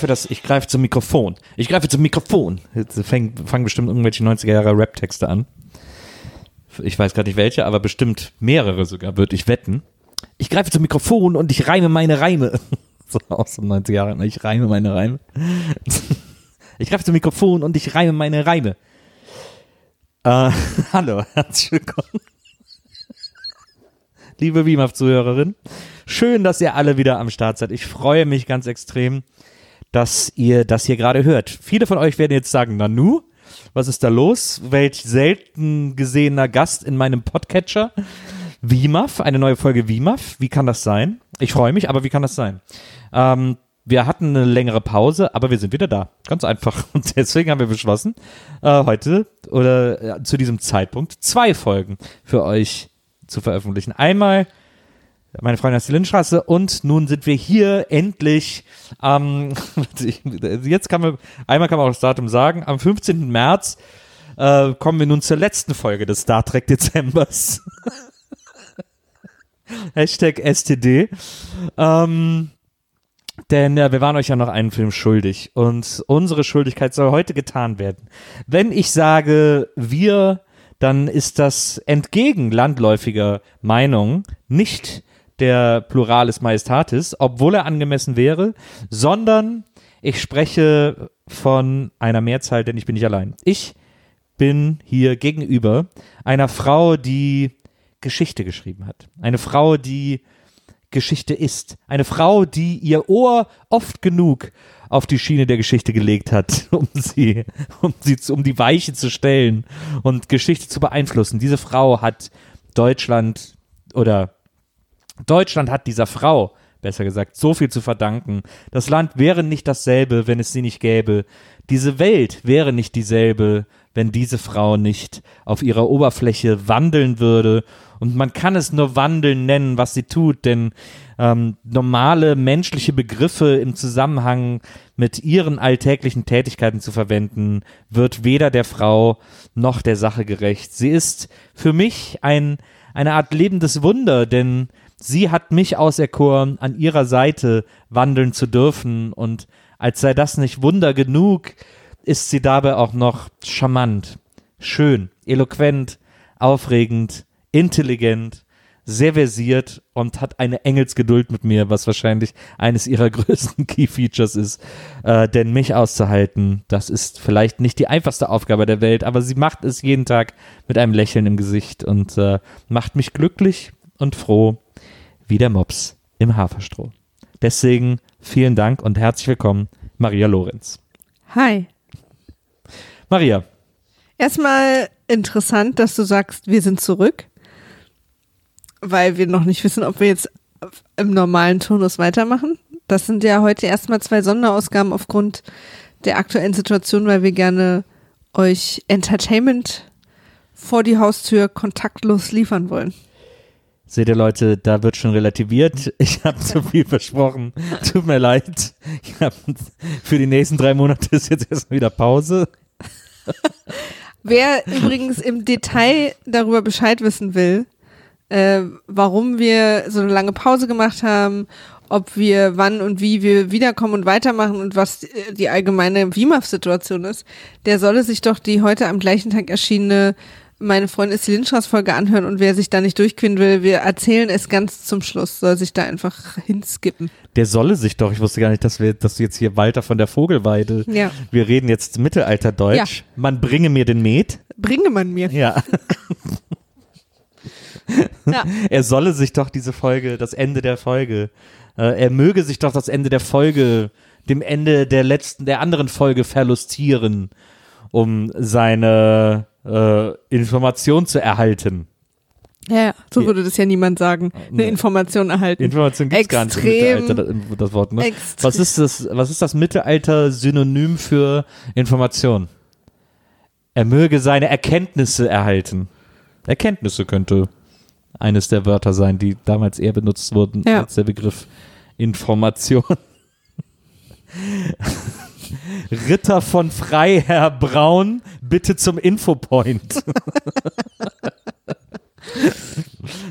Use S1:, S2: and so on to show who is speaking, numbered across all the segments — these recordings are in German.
S1: greife das, ich greife zum Mikrofon. Ich greife zum Mikrofon. Jetzt fangen, fangen bestimmt irgendwelche 90er Jahre Rap-Texte an. Ich weiß gerade nicht welche, aber bestimmt mehrere sogar, würde ich wetten. Ich greife zum Mikrofon und ich reime meine Reime. So aus den 90er Jahren. Ich reime meine Reime. Ich greife zum Mikrofon und ich reime meine Reime. Äh, hallo, herzlich willkommen. Liebe WIMAF-Zuhörerin, schön, dass ihr alle wieder am Start seid. Ich freue mich ganz extrem, dass ihr das hier gerade hört. Viele von euch werden jetzt sagen, Nanu, was ist da los? Welch selten gesehener Gast in meinem Podcatcher. WIMAF, eine neue Folge WIMAF. Wie kann das sein? Ich freue mich, aber wie kann das sein? Ähm, wir hatten eine längere Pause, aber wir sind wieder da. Ganz einfach. Und deswegen haben wir beschlossen, äh, heute oder äh, zu diesem Zeitpunkt zwei Folgen für euch zu veröffentlichen. Einmal meine Freundin aus der Lindstraße und nun sind wir hier endlich am, jetzt kann man, einmal kann man auch das Datum sagen, am 15. März äh, kommen wir nun zur letzten Folge des Star Trek Dezembers. Hashtag STD. Ähm, denn äh, wir waren euch ja noch einen Film schuldig und unsere Schuldigkeit soll heute getan werden. Wenn ich sage wir, dann ist das entgegen landläufiger Meinung nicht der Pluralis Majestatis, obwohl er angemessen wäre, sondern ich spreche von einer Mehrzahl, denn ich bin nicht allein. Ich bin hier gegenüber einer Frau, die Geschichte geschrieben hat. Eine Frau, die Geschichte ist. Eine Frau, die ihr Ohr oft genug auf die Schiene der Geschichte gelegt hat, um sie, um sie, zu, um die Weiche zu stellen und Geschichte zu beeinflussen. Diese Frau hat Deutschland oder Deutschland hat dieser Frau, besser gesagt, so viel zu verdanken. Das Land wäre nicht dasselbe, wenn es sie nicht gäbe. Diese Welt wäre nicht dieselbe, wenn diese Frau nicht auf ihrer Oberfläche wandeln würde. Und man kann es nur wandeln nennen, was sie tut, denn ähm, normale menschliche Begriffe im Zusammenhang mit ihren alltäglichen Tätigkeiten zu verwenden, wird weder der Frau noch der Sache gerecht. Sie ist für mich ein, eine Art lebendes Wunder, denn sie hat mich auserkoren, an ihrer Seite wandeln zu dürfen und als sei das nicht Wunder genug, ist sie dabei auch noch charmant, schön, eloquent, aufregend, intelligent, sehr versiert und hat eine Engelsgeduld mit mir, was wahrscheinlich eines ihrer größten Key Features ist. Äh, denn mich auszuhalten, das ist vielleicht nicht die einfachste Aufgabe der Welt, aber sie macht es jeden Tag mit einem Lächeln im Gesicht und äh, macht mich glücklich und froh wie der Mops im Haferstroh. Deswegen vielen Dank und herzlich willkommen, Maria Lorenz.
S2: Hi.
S1: Maria,
S2: Erstmal interessant, dass du sagst, wir sind zurück, weil wir noch nicht wissen, ob wir jetzt im normalen Turnus weitermachen. Das sind ja heute erstmal zwei Sonderausgaben aufgrund der aktuellen Situation, weil wir gerne euch Entertainment vor die Haustür kontaktlos liefern wollen.
S1: Seht ihr Leute, da wird schon relativiert. Ich habe zu viel versprochen. Tut mir leid. Hab, für die nächsten drei Monate ist jetzt erstmal wieder Pause.
S2: Wer übrigens im Detail darüber Bescheid wissen will, äh, warum wir so eine lange Pause gemacht haben, ob wir wann und wie wir wiederkommen und weitermachen und was äh, die allgemeine WIMAF-Situation ist, der solle sich doch die heute am gleichen Tag erschienene meine Freundin ist die Lindstraße-Folge anhören und wer sich da nicht durchqueren will, wir erzählen es ganz zum Schluss, soll sich da einfach hinskippen.
S1: Der solle sich doch. Ich wusste gar nicht, dass wir, dass du jetzt hier Walter von der Vogelweide.
S2: Ja.
S1: Wir reden jetzt Mittelalterdeutsch.
S2: Ja.
S1: Man bringe mir den Met.
S2: Bringe man mir.
S1: Ja.
S2: Ja.
S1: Er solle sich doch diese Folge, das Ende der Folge, äh, er möge sich doch das Ende der Folge, dem Ende der letzten, der anderen Folge verlustieren, um seine äh, Information zu erhalten.
S2: Ja, so würde das ja niemand sagen. Eine
S1: Nee.
S2: Information erhalten.
S1: Information gibt's gar nicht im. Mittelalter, das, das Wort, ne?
S2: Extrem.
S1: Was ist das, was ist das Mittelalter-Synonym für Information? Er möge seine Erkenntnisse erhalten. Erkenntnisse könnte eines der Wörter sein, die damals eher benutzt wurden
S2: Ja.
S1: als der Begriff Information. Ritter von Freiherr Braun, bitte zum Infopoint.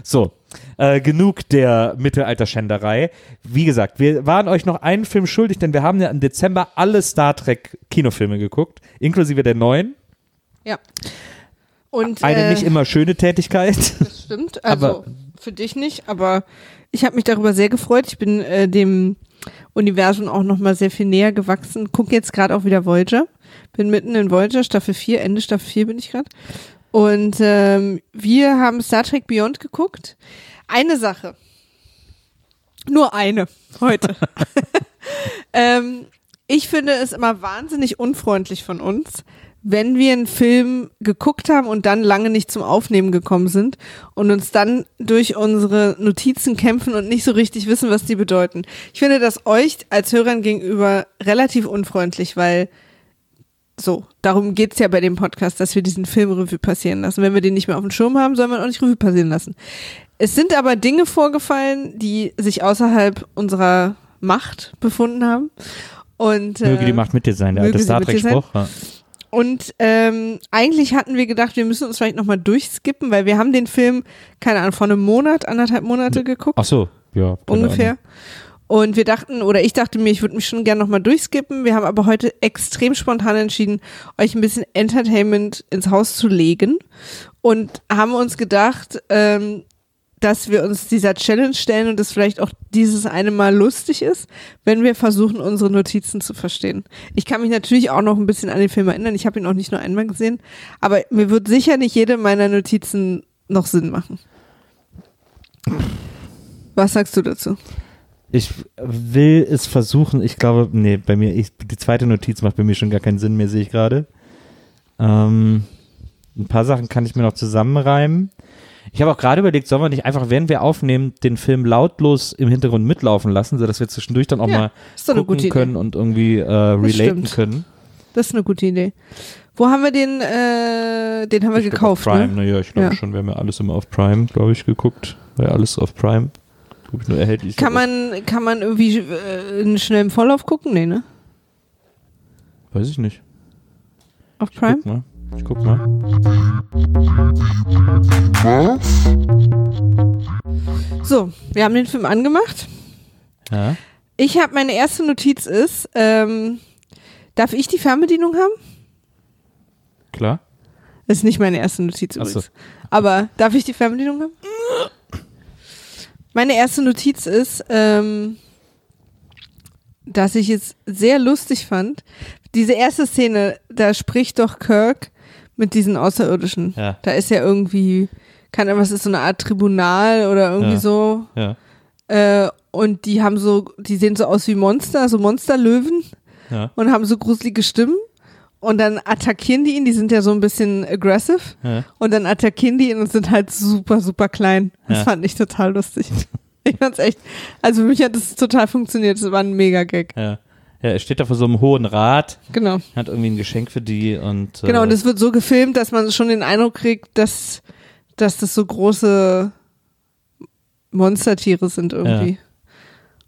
S1: so, äh, genug der Mittelalterschänderei. Wie gesagt, wir waren euch noch einen Film schuldig, denn wir haben ja im Dezember alle Star Trek Kinofilme geguckt, inklusive der neuen.
S2: Ja. Und,
S1: Eine
S2: äh,
S1: nicht immer schöne Tätigkeit.
S2: Das stimmt. Also
S1: Aber-
S2: für dich nicht, aber ich habe mich darüber sehr gefreut. Ich bin äh, dem Universum auch noch mal sehr viel näher gewachsen. Guck jetzt gerade auch wieder Voyager. Bin mitten in Voyager, Staffel 4, Ende Staffel 4 bin ich gerade. Und ähm, wir haben Star Trek Beyond geguckt. Eine Sache. Nur eine heute. ähm, ich finde es immer wahnsinnig unfreundlich von uns, wenn wir einen Film geguckt haben und dann lange nicht zum Aufnehmen gekommen sind und uns dann durch unsere Notizen kämpfen und nicht so richtig wissen, was die bedeuten. Ich finde das euch als Hörern gegenüber relativ unfreundlich, weil so, darum geht's ja bei dem Podcast, dass wir diesen Film Revue passieren lassen. Wenn wir den nicht mehr auf dem Schirm haben, soll man auch nicht Revue passieren lassen. Es sind aber Dinge vorgefallen, die sich außerhalb unserer Macht befunden haben. Und,
S1: Möge die
S2: äh,
S1: Macht mit dir sein, der alte Star. Trek-Spruch.
S2: Und ähm, eigentlich hatten wir gedacht, wir müssen uns vielleicht nochmal durchskippen, weil wir haben den Film, keine Ahnung, vor einem Monat, anderthalb Monate geguckt,
S1: Ach so, ja.
S2: ungefähr.
S1: Ahnung.
S2: Und wir dachten, oder ich dachte mir, ich würde mich schon gerne nochmal durchskippen. Wir haben aber heute extrem spontan entschieden, euch ein bisschen Entertainment ins Haus zu legen und haben uns gedacht, ähm, dass wir uns dieser Challenge stellen und es vielleicht auch dieses eine Mal lustig ist, wenn wir versuchen, unsere Notizen zu verstehen. Ich kann mich natürlich auch noch ein bisschen an den Film erinnern. Ich habe ihn auch nicht nur einmal gesehen, aber mir wird sicher nicht jede meiner Notizen noch Sinn machen. Was sagst du dazu?
S1: Ich will es versuchen. Ich glaube, nee, bei mir, ich, die zweite Notiz macht bei mir schon gar keinen Sinn mehr, sehe ich gerade. Ähm, ein paar Sachen kann ich mir noch zusammenreimen. Ich habe auch gerade überlegt, sollen wir nicht einfach, während wir aufnehmen, den Film lautlos im Hintergrund mitlaufen lassen, sodass wir zwischendurch dann auch
S2: Ja,
S1: mal
S2: ist doch eine
S1: gucken
S2: gute Idee.
S1: können und irgendwie äh, relaten
S2: stimmt.
S1: können.
S2: Das ist eine gute Idee. Wo haben wir den, äh, den haben wir
S1: Ich
S2: gekauft,
S1: Auf Prime,
S2: ne?
S1: naja, ich glaube
S2: Ja.
S1: schon, wir haben ja alles immer auf Prime, glaube ich, geguckt. War ja alles auf Prime. Glaub ich, nur erhältlich.
S2: Kann man, kann man irgendwie äh, in schnellem Vorlauf gucken? Nee, ne?
S1: Weiß ich nicht.
S2: Auf Prime?
S1: Guck mal. Ich guck mal.
S2: So, wir haben den Film angemacht.
S1: Ja.
S2: Ich habe, meine erste Notiz ist, ähm, darf ich die Fernbedienung haben?
S1: Klar.
S2: Das ist nicht meine erste Notiz
S1: Ach so.
S2: übrigens. Aber darf ich die Fernbedienung haben? Meine erste Notiz ist, ähm, dass ich es sehr lustig fand. Diese erste Szene, da spricht doch Kirk mit diesen Außerirdischen.
S1: Ja.
S2: Da ist ja irgendwie, keine Ahnung, was ist so eine Art Tribunal oder irgendwie
S1: Ja.
S2: so.
S1: Ja.
S2: Äh, und die haben so, die sehen so aus wie Monster, so Monsterlöwen
S1: Ja.
S2: und haben so gruselige Stimmen. Und dann attackieren die ihn, die sind ja so ein bisschen aggressive.
S1: Ja.
S2: Und dann attackieren die ihn und sind halt super, super klein. Das
S1: Ja.
S2: fand ich total lustig. Ich fand's echt, also für mich hat das total funktioniert. Das war ein Mega-Gag.
S1: Ja. Ja, er steht da vor so einem hohen Rad,
S2: Genau.
S1: hat irgendwie ein Geschenk für die und.
S2: Genau,
S1: äh,
S2: und es wird so gefilmt, dass man schon den Eindruck kriegt, dass, dass das so große Monstertiere sind irgendwie.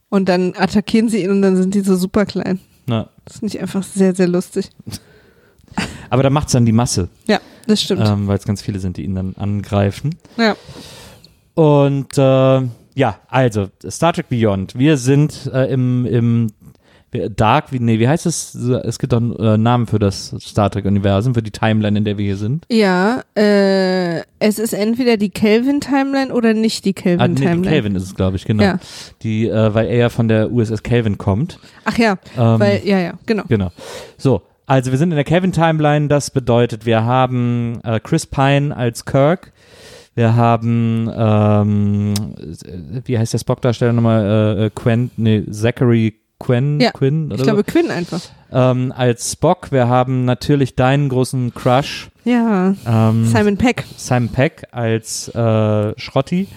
S2: Und dann attackieren sie ihn und dann sind die so super klein.
S1: na,
S2: Das finde ich einfach sehr, sehr lustig.
S1: aber da macht's dann die Masse,
S2: Ja, das stimmt.
S1: ähm, weil es ganz viele sind, die ihn dann angreifen.
S2: Ja.
S1: Und äh, ja, also Star Trek Beyond. Wir sind äh, im, im Dark, wie, nee, wie heißt es? Es gibt doch einen äh, Namen für das Star Trek-Universum, für die Timeline, in der wir hier sind.
S2: Ja, äh, es ist entweder die Kelvin-Timeline oder nicht die
S1: Ah, nee,
S2: Kelvin-Timeline.
S1: Calvin ist es, glaube ich, genau.
S2: Ja.
S1: Die, äh, weil er ja von der USS Calvin kommt.
S2: Ach ja,
S1: Ähm,
S2: weil, ja, ja, genau.
S1: Genau. So, also wir sind in der Calvin-Timeline. Das bedeutet, wir haben äh, Chris Pine als Kirk. Wir haben, ähm, äh, wie heißt der Spock-Darsteller nochmal? Äh, äh, Quen, nee, Zachary Quinn,
S2: Ja,
S1: Quinn oder
S2: Ich glaube,
S1: so?
S2: Quinn einfach.
S1: Ähm, als Spock. Wir haben natürlich deinen großen Crush,
S2: Ja,
S1: ähm,
S2: Simon Peck.
S1: Simon Peck als äh, Schrotti.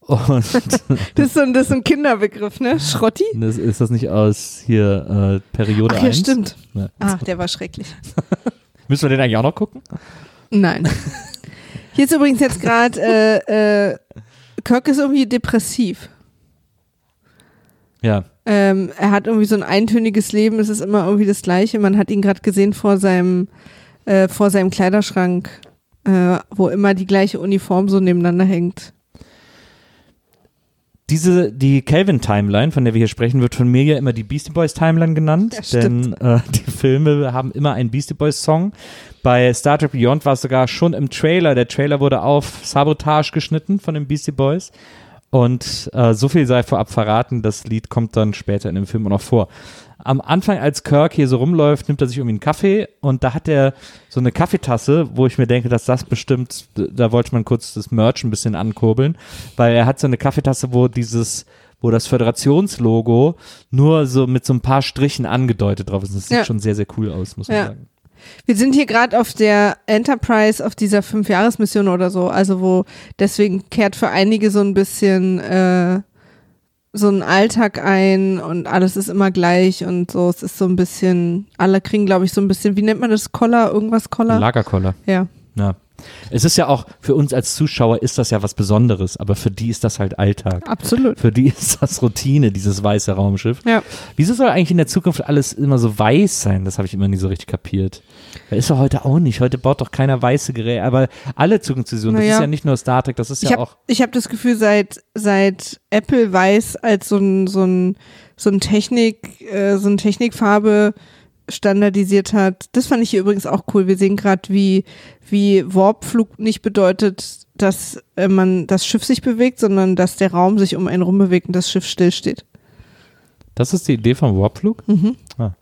S1: Und
S2: Das ist, so ein, das ist ein Kinderbegriff, ne? Schrotti?
S1: das, ist das nicht aus hier äh, Periode
S2: Ach ja,
S1: 1?
S2: stimmt.
S1: Ja.
S2: Ach, der war schrecklich.
S1: Müssen wir den eigentlich auch noch gucken?
S2: Nein. Hier ist übrigens jetzt gerade, äh, äh, Kirk ist irgendwie depressiv.
S1: Ja.
S2: Ähm, er hat irgendwie so ein eintöniges Leben, es ist immer irgendwie das Gleiche. Man hat ihn gerade gesehen vor seinem, äh, vor seinem Kleiderschrank, äh, wo immer die gleiche Uniform so nebeneinander hängt.
S1: Diese, die Kelvin-Timeline, von der wir hier sprechen, wird von mir ja immer die Beastie Boys Timeline genannt,
S2: Ja,
S1: denn äh, die Filme haben immer einen Beastie Boys Song. Bei Star Trek Beyond war es sogar schon im Trailer. Der Trailer wurde auf Sabotage geschnitten von den Beastie Boys. Und äh, so viel sei vorab verraten, das Lied kommt dann später in dem Film auch noch vor. Am Anfang, als Kirk hier so rumläuft, nimmt er sich irgendwie einen Kaffee und da hat er so eine Kaffeetasse, wo ich mir denke, dass das bestimmt, da wollte man kurz das Merch ein bisschen ankurbeln, weil er hat so eine Kaffeetasse, wo dieses, wo das Föderationslogo nur so mit so ein paar Strichen angedeutet drauf ist. Das sieht
S2: Ja.
S1: schon sehr, sehr cool aus, muss man
S2: Ja.
S1: sagen.
S2: Wir sind hier gerade auf der Enterprise, auf dieser Fünfjahresmission oder so, also wo deswegen kehrt für einige so ein bisschen äh, so ein Alltag ein und alles ist immer gleich und so. Es ist so ein bisschen, alle kriegen, glaube ich, so ein bisschen, wie nennt man das? Collar, irgendwas Collar?
S1: Lagerkoller.
S2: ja.
S1: Ja. Es ist ja auch, für uns als Zuschauer ist das ja was Besonderes, aber für die ist das halt Alltag.
S2: Absolut.
S1: Für die ist das Routine, dieses weiße Raumschiff.
S2: Ja.
S1: Wieso soll eigentlich in der Zukunft alles immer so weiß sein? Das habe ich immer nie so richtig kapiert. Das ist doch heute auch nicht. Heute baut doch keiner weiße Geräte. Aber alle Zukunftsvisionen, das
S2: Naja.
S1: ist ja nicht nur Star Trek, das ist
S2: Ich
S1: ja
S2: habe
S1: auch.
S2: ich hab das Gefühl, seit, seit Apple weiß als so ein, so ein, so ein Technik, äh, so ein Technikfarbe standardisiert hat. Das fand ich hier übrigens auch cool. Wir sehen gerade, wie, wie Warpflug nicht bedeutet, dass äh, man das Schiff sich bewegt, sondern dass der Raum sich um einen rum bewegt und das Schiff stillsteht.
S1: Das ist die Idee vom Warpflug?
S2: Mhm.
S1: Ah.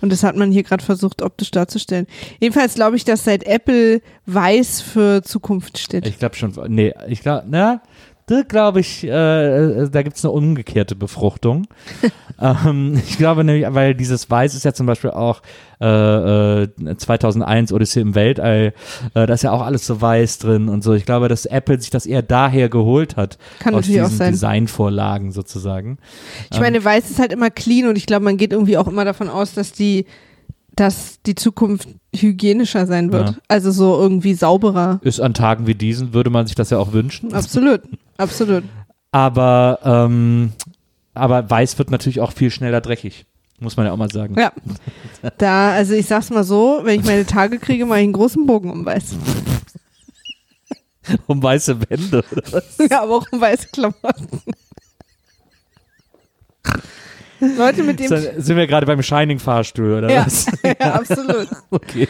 S2: Und das hat man hier gerade versucht, optisch darzustellen. Jedenfalls glaube ich, dass seit Apple weiß für Zukunft steht.
S1: Ich glaube schon. Nee, ich glaube, na, da glaube ich, äh, da gibt es eine umgekehrte Befruchtung. ähm, ich glaube nämlich, weil dieses Weiß ist ja zum Beispiel auch äh, äh, 2001 Odyssee im Weltall, äh, da ist ja auch alles so weiß drin und so. Ich glaube, dass Apple sich das eher daher geholt hat.
S2: Kann
S1: aus
S2: natürlich auch
S1: diesen
S2: sein.
S1: Designvorlagen sozusagen.
S2: Ich meine, weiß ist halt immer clean und ich glaube, man geht irgendwie auch immer davon aus, dass die, dass die Zukunft hygienischer sein wird.
S1: Ja.
S2: Also so irgendwie sauberer.
S1: Ist an Tagen wie diesen, würde man sich das ja auch wünschen.
S2: Absolut. Absolut.
S1: Aber, ähm, aber weiß wird natürlich auch viel schneller dreckig. Muss man ja auch mal sagen.
S2: Ja. Da, also ich sag's mal so, wenn ich meine Tage kriege, mache ich einen großen Bogen um weiß.
S1: Um weiße Wände oder was?
S2: Ja, aber auch um weiße Klamotten. Leute mit dem.
S1: Sind wir gerade beim Shining-Fahrstuhl oder
S2: Ja,
S1: was?
S2: ja, absolut.
S1: Okay.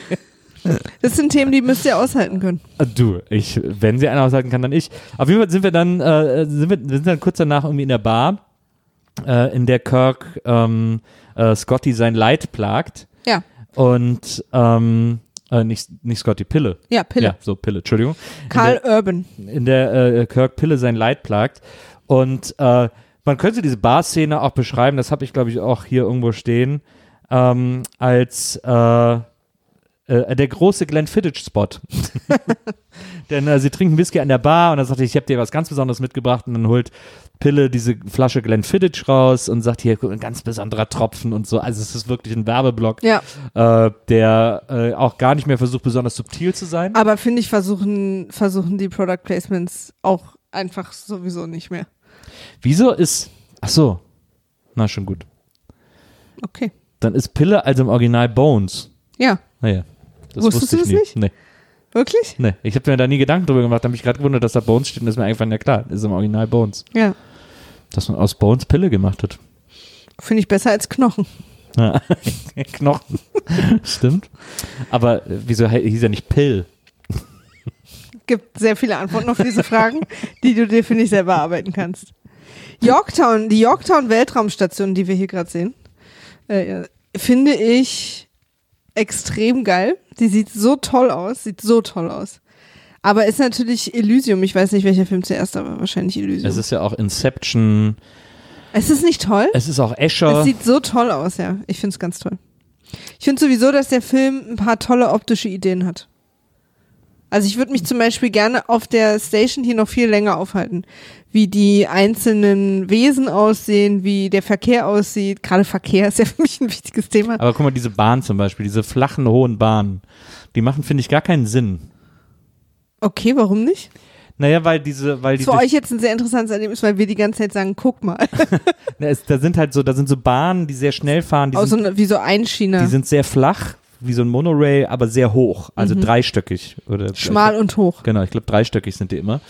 S2: Das sind Themen, die müsst ihr aushalten können.
S1: Äh, Du, ich, wenn sie einer aushalten kann, dann ich. Auf jeden Fall sind wir dann, äh, sind wir, wir sind dann kurz danach irgendwie in der Bar, äh, in der Kirk ähm, äh, Scotty sein Leid plagt.
S2: Ja.
S1: Und ähm, äh, nicht, nicht Scotty, Pille.
S2: Ja, Pille.
S1: Ja, so Pille, Entschuldigung.
S2: Karl Urban.
S1: in der äh, Kirk Pille sein Leid plagt. Und äh, man könnte diese Bar-Szene auch beschreiben, das habe ich glaube ich auch hier irgendwo stehen, ähm, als äh, äh, der große Glenn Fiddich-Spot. Denn äh, sie trinken Whisky an der Bar und dann sagt er, ich habe dir was ganz Besonderes mitgebracht und dann holt Pille diese Flasche Glenn Fiddich raus und sagt hier ein ganz besonderer Tropfen und so. Also es ist wirklich ein Werbeblock,
S2: Ja.
S1: äh, der äh, auch gar nicht mehr versucht, besonders subtil zu sein.
S2: Aber finde ich, versuchen, versuchen die Product Placements auch einfach sowieso nicht mehr.
S1: Wieso ist. Ach so. Na, schon gut.
S2: Okay.
S1: Dann ist Pille also im Original Bones.
S2: Ja.
S1: Naja. Das
S2: Wusstest
S1: wusste
S2: du
S1: ich
S2: das
S1: nie.
S2: nicht?
S1: Nee,
S2: Wirklich?
S1: nee. Ich habe mir da nie Gedanken drüber gemacht. Da habe mich gerade gewundert, dass da Bones steht und ist mir einfach, ja klar, ist im Original Bones.
S2: Ja.
S1: Dass man aus Bones Pille gemacht hat.
S2: Finde ich besser als Knochen.
S1: Knochen. Stimmt. Aber äh, wieso hieß er nicht Pill?
S2: Gibt sehr viele Antworten auf diese Fragen, die du dir, finde ich, selber arbeiten kannst. Yorktown, die Yorktown Weltraumstation, die wir hier gerade sehen, äh, finde ich extrem geil. Die sieht so toll aus, sieht so toll aus. Aber ist natürlich Elysium. Ich weiß nicht, welcher Film zuerst, aber wahrscheinlich Elysium.
S1: Es ist ja auch Inception.
S2: es ist nicht toll.
S1: Es ist auch Escher.
S2: Es sieht so toll aus, ja. Ich finde es ganz toll. Ich finde sowieso, dass der Film ein paar tolle optische Ideen hat. Also ich würde mich zum Beispiel gerne auf der Station hier noch viel länger aufhalten. Wie die einzelnen Wesen aussehen, wie der Verkehr aussieht. Gerade Verkehr ist ja für mich ein wichtiges Thema.
S1: Aber guck mal, diese Bahn zum Beispiel, diese flachen, hohen Bahnen, die machen, finde ich, gar keinen Sinn.
S2: Okay, warum nicht?
S1: Naja, weil diese, weil die
S2: Für euch jetzt ein sehr interessantes Erlebnis, weil wir die ganze Zeit sagen, guck mal.
S1: Na, es, da sind halt so, da sind so Bahnen, die sehr schnell fahren, die,
S2: so
S1: sind,
S2: einer- wie so Einschiener.
S1: die sind sehr flach, wie so ein Monorail, aber sehr hoch, also dreistöckig oder
S2: Mhm. Schmal und hoch.
S1: Genau, ich glaube dreistöckig sind die immer.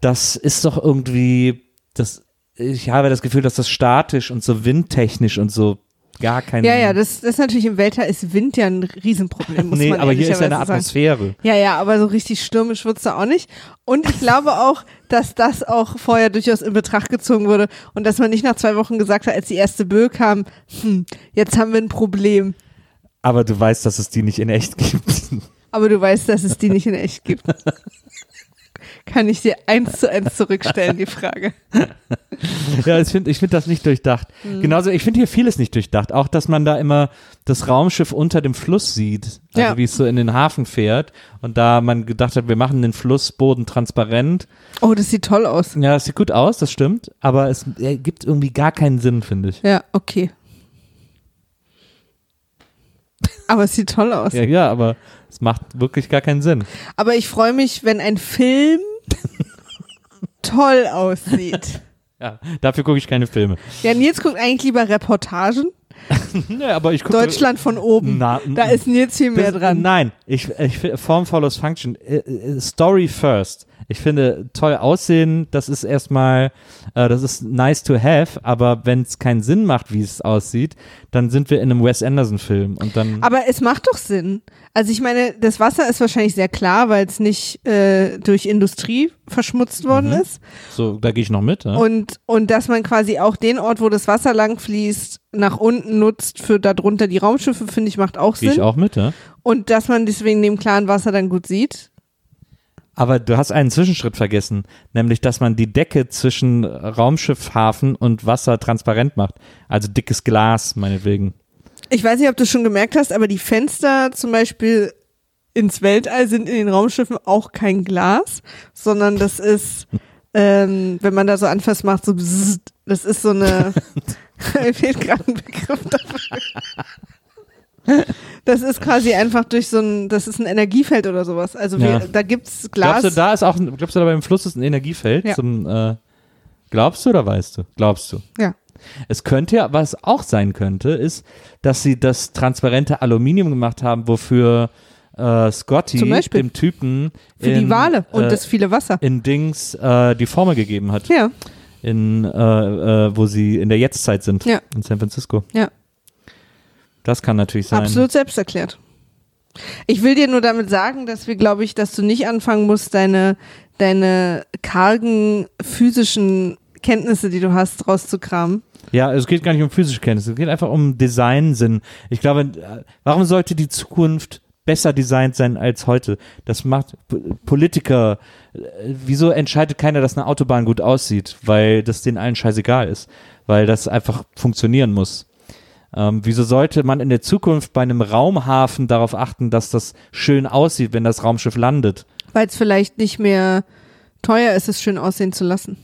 S1: Das ist doch irgendwie, das, ich habe das Gefühl, dass das statisch und so windtechnisch und so gar kein.
S2: Ja, ja, das, das ist natürlich im Weltall ist Wind ja ein Riesenproblem, muss
S1: nee,
S2: man
S1: aber hier ist ja eine
S2: ehrlicherweise sagen.
S1: Atmosphäre.
S2: Ja, ja, aber so richtig stürmisch wird's da auch nicht. Und ich glaube auch, dass das auch vorher durchaus in Betracht gezogen wurde und dass man nicht nach zwei Wochen gesagt hat, als die erste Böe kam, hm, jetzt haben wir ein Problem.
S1: Aber du weißt, dass es die nicht in echt gibt.
S2: Aber du weißt, dass es die nicht in echt gibt. Kann ich dir eins zu eins zurückstellen, die Frage.
S1: ja, ich finde ich find das nicht durchdacht.
S2: Mhm.
S1: Genauso, ich finde hier vieles nicht durchdacht. Auch, dass man da immer das Raumschiff unter dem Fluss sieht. Also
S2: Ja.
S1: wie es so in den Hafen fährt. Und da man gedacht hat, wir machen den Flussboden transparent.
S2: Oh, das sieht toll aus.
S1: Ja, das sieht gut aus, das stimmt. Aber es ergibt irgendwie gar keinen Sinn, finde ich.
S2: Ja, okay. Aber es sieht toll aus.
S1: Ja, ja, aber es macht wirklich gar keinen Sinn.
S2: Aber ich freue mich, wenn ein Film toll aussieht.
S1: Ja, dafür gucke ich keine Filme.
S2: Ja, Nils guckt eigentlich lieber Reportagen.
S1: Ja, aber ich gucke.
S2: Deutschland von oben.
S1: Na,
S2: da ist Nils viel mehr
S1: Das-
S2: dran.
S1: Nein, ich, ich Form follows Function. Äh, äh, Story first. Ich finde, toll aussehen, das ist erstmal, äh, das ist nice to have, aber wenn es keinen Sinn macht, wie es aussieht, dann sind wir in einem Wes Anderson-Film und dann.
S2: Aber es macht doch Sinn. Also ich meine, das Wasser ist wahrscheinlich sehr klar, weil es nicht äh, durch Industrie verschmutzt worden
S1: Mhm.
S2: ist.
S1: so, da gehe ich noch mit. Ja?
S2: Und, und dass man quasi auch den Ort, wo das Wasser lang fließt, nach unten nutzt für darunter die Raumschiffe, finde ich, macht auch
S1: Gehe
S2: Sinn.
S1: ich auch mit, ja?
S2: Und dass man deswegen dem klaren Wasser dann gut sieht.
S1: Aber du hast einen Zwischenschritt vergessen, nämlich, dass man die Decke zwischen Raumschiffhafen und Wasser transparent macht. Also dickes Glas, meinetwegen.
S2: Ich weiß nicht, ob du schon gemerkt hast, aber die Fenster zum Beispiel ins Weltall sind in den Raumschiffen auch kein Glas, sondern das ist, ähm, wenn man da so anfasst, macht so bzzzt, das ist so eine, mir fehlt gerade ein Begriff dafür. Das ist quasi einfach durch so ein, das ist ein Energiefeld oder sowas. Also wir,
S1: Ja.
S2: da gibt's Glas.
S1: Glaubst du, da ist auch, ein- glaubst du, da beim Fluss ist ein Energiefeld?
S2: Ja.
S1: Zum, äh, glaubst du oder weißt du? Glaubst du?
S2: Ja.
S1: Es könnte ja, was auch sein könnte, ist, dass sie das transparente Aluminium gemacht haben, wofür äh, Scotty,
S2: Zum Beispiel.
S1: dem Typen,
S2: Für
S1: in,
S2: die Wale und
S1: äh,
S2: das viele Wasser.
S1: in Dings äh, die Formel gegeben hat,
S2: Ja,
S1: in, äh, äh, wo sie in der Jetztzeit sind,
S2: Ja.
S1: in San Francisco.
S2: ja.
S1: Das kann natürlich sein.
S2: Absolut selbsterklärt. Ich will dir nur damit sagen, dass wir, glaube ich, dass du nicht anfangen musst, deine, deine kargen physischen Kenntnisse, die du hast, rauszukramen.
S1: Ja, es geht gar nicht um physische Kenntnisse, es geht einfach um Designsinn. Ich glaube, äh, warum sollte die Zukunft besser designt sein als heute? Das macht Politiker, äh, wieso entscheidet keiner, dass eine Autobahn gut aussieht? Weil das denen allen scheißegal ist, weil das einfach funktionieren muss. Ähm, wieso sollte man in der Zukunft bei einem Raumhafen darauf achten, dass das schön aussieht, wenn das Raumschiff landet?
S2: Weil es vielleicht nicht mehr teuer ist, es schön aussehen zu lassen.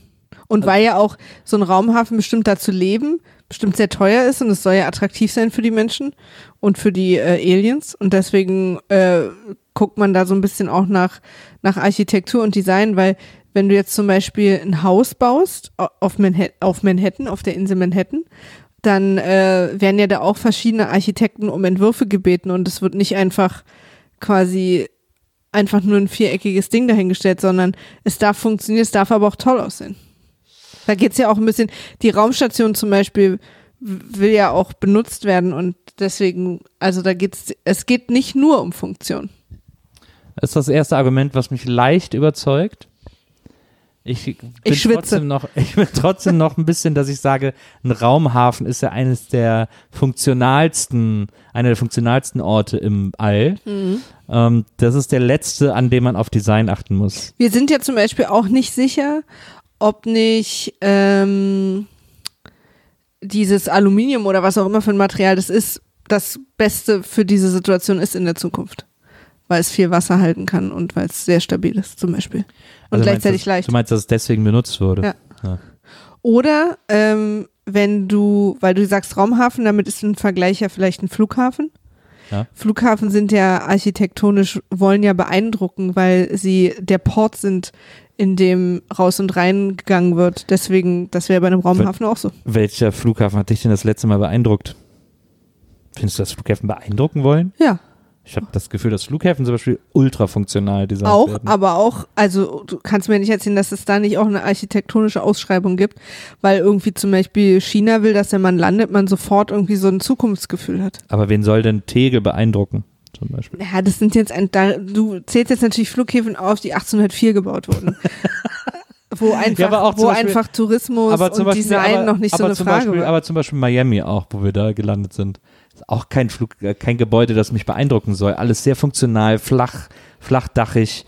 S2: Und weil ja auch so ein Raumhafen bestimmt dazu leben, bestimmt sehr teuer ist und es soll ja attraktiv sein für die Menschen und für die äh, Aliens. Und deswegen äh, guckt man da so ein bisschen auch nach, nach Architektur und Design, weil wenn du jetzt zum Beispiel ein Haus baust au- auf Manhattan, auf Manhattan, auf der Insel Manhattan, dann äh, werden ja da auch verschiedene Architekten um Entwürfe gebeten und es wird nicht einfach quasi einfach nur ein viereckiges Ding dahingestellt, sondern es darf funktionieren, es darf aber auch toll aussehen. Da geht's ja auch ein bisschen, die Raumstation zum Beispiel will ja auch benutzt werden und deswegen, also da geht's, es geht nicht nur um Funktion.
S1: Das ist das erste Argument, was mich leicht überzeugt. Ich, bin
S2: Ich schwitze.
S1: Trotzdem noch, ich bin trotzdem noch ein bisschen, dass ich sage, ein Raumhafen ist ja eines der funktionalsten, einer der funktionalsten Orte im All.
S2: Mhm.
S1: Ähm, das ist der letzte, an dem man auf Design achten muss.
S2: Wir sind ja zum Beispiel auch nicht sicher, ob nicht ähm, dieses Aluminium oder was auch immer für ein Material das ist, das Beste für diese Situation ist in der Zukunft. Weil es viel Wasser halten kann und weil es sehr stabil ist, zum Beispiel. Und
S1: Also meinst,
S2: gleichzeitig
S1: dass,
S2: leicht.
S1: Du meinst, dass es deswegen benutzt wurde?
S2: Ja.
S1: Ja.
S2: Oder ähm, wenn du, weil du sagst Raumhafen, damit ist ein Vergleich ja vielleicht ein Flughafen.
S1: Ja.
S2: Flughafen sind ja architektonisch, wollen ja beeindrucken, weil sie der Port sind in dem raus und rein gegangen wird. Deswegen, das wäre bei einem Raumhafen auch so.
S1: Welcher Flughafen hat dich denn das letzte Mal beeindruckt? Findest du, dass Flughäfen beeindrucken wollen?
S2: Ja,
S1: Ich habe das Gefühl, dass Flughäfen zum Beispiel ultra funktional designt
S2: auch,
S1: werden.
S2: aber auch, also du kannst mir nicht erzählen, dass es da nicht auch eine architektonische Ausschreibung gibt, weil irgendwie zum Beispiel China will, dass wenn man landet, man sofort irgendwie so ein Zukunftsgefühl hat.
S1: Aber wen soll denn Tegel beeindrucken? Zum Beispiel.
S2: Ja, das sind jetzt ein, da, du zählst jetzt natürlich Flughäfen auf, die 1804 gebaut wurden. wo einfach,
S1: Ja, aber auch zum
S2: wo
S1: Beispiel-
S2: einfach Tourismus und
S1: Beispiel,
S2: Design
S1: aber,
S2: noch nicht so eine Frage
S1: Beispiel,
S2: war.
S1: Aber zum Beispiel Miami auch, wo wir da gelandet sind. Auch kein Flug, äh, kein Gebäude, das mich beeindrucken soll. Alles sehr funktional, flach, flachdachig.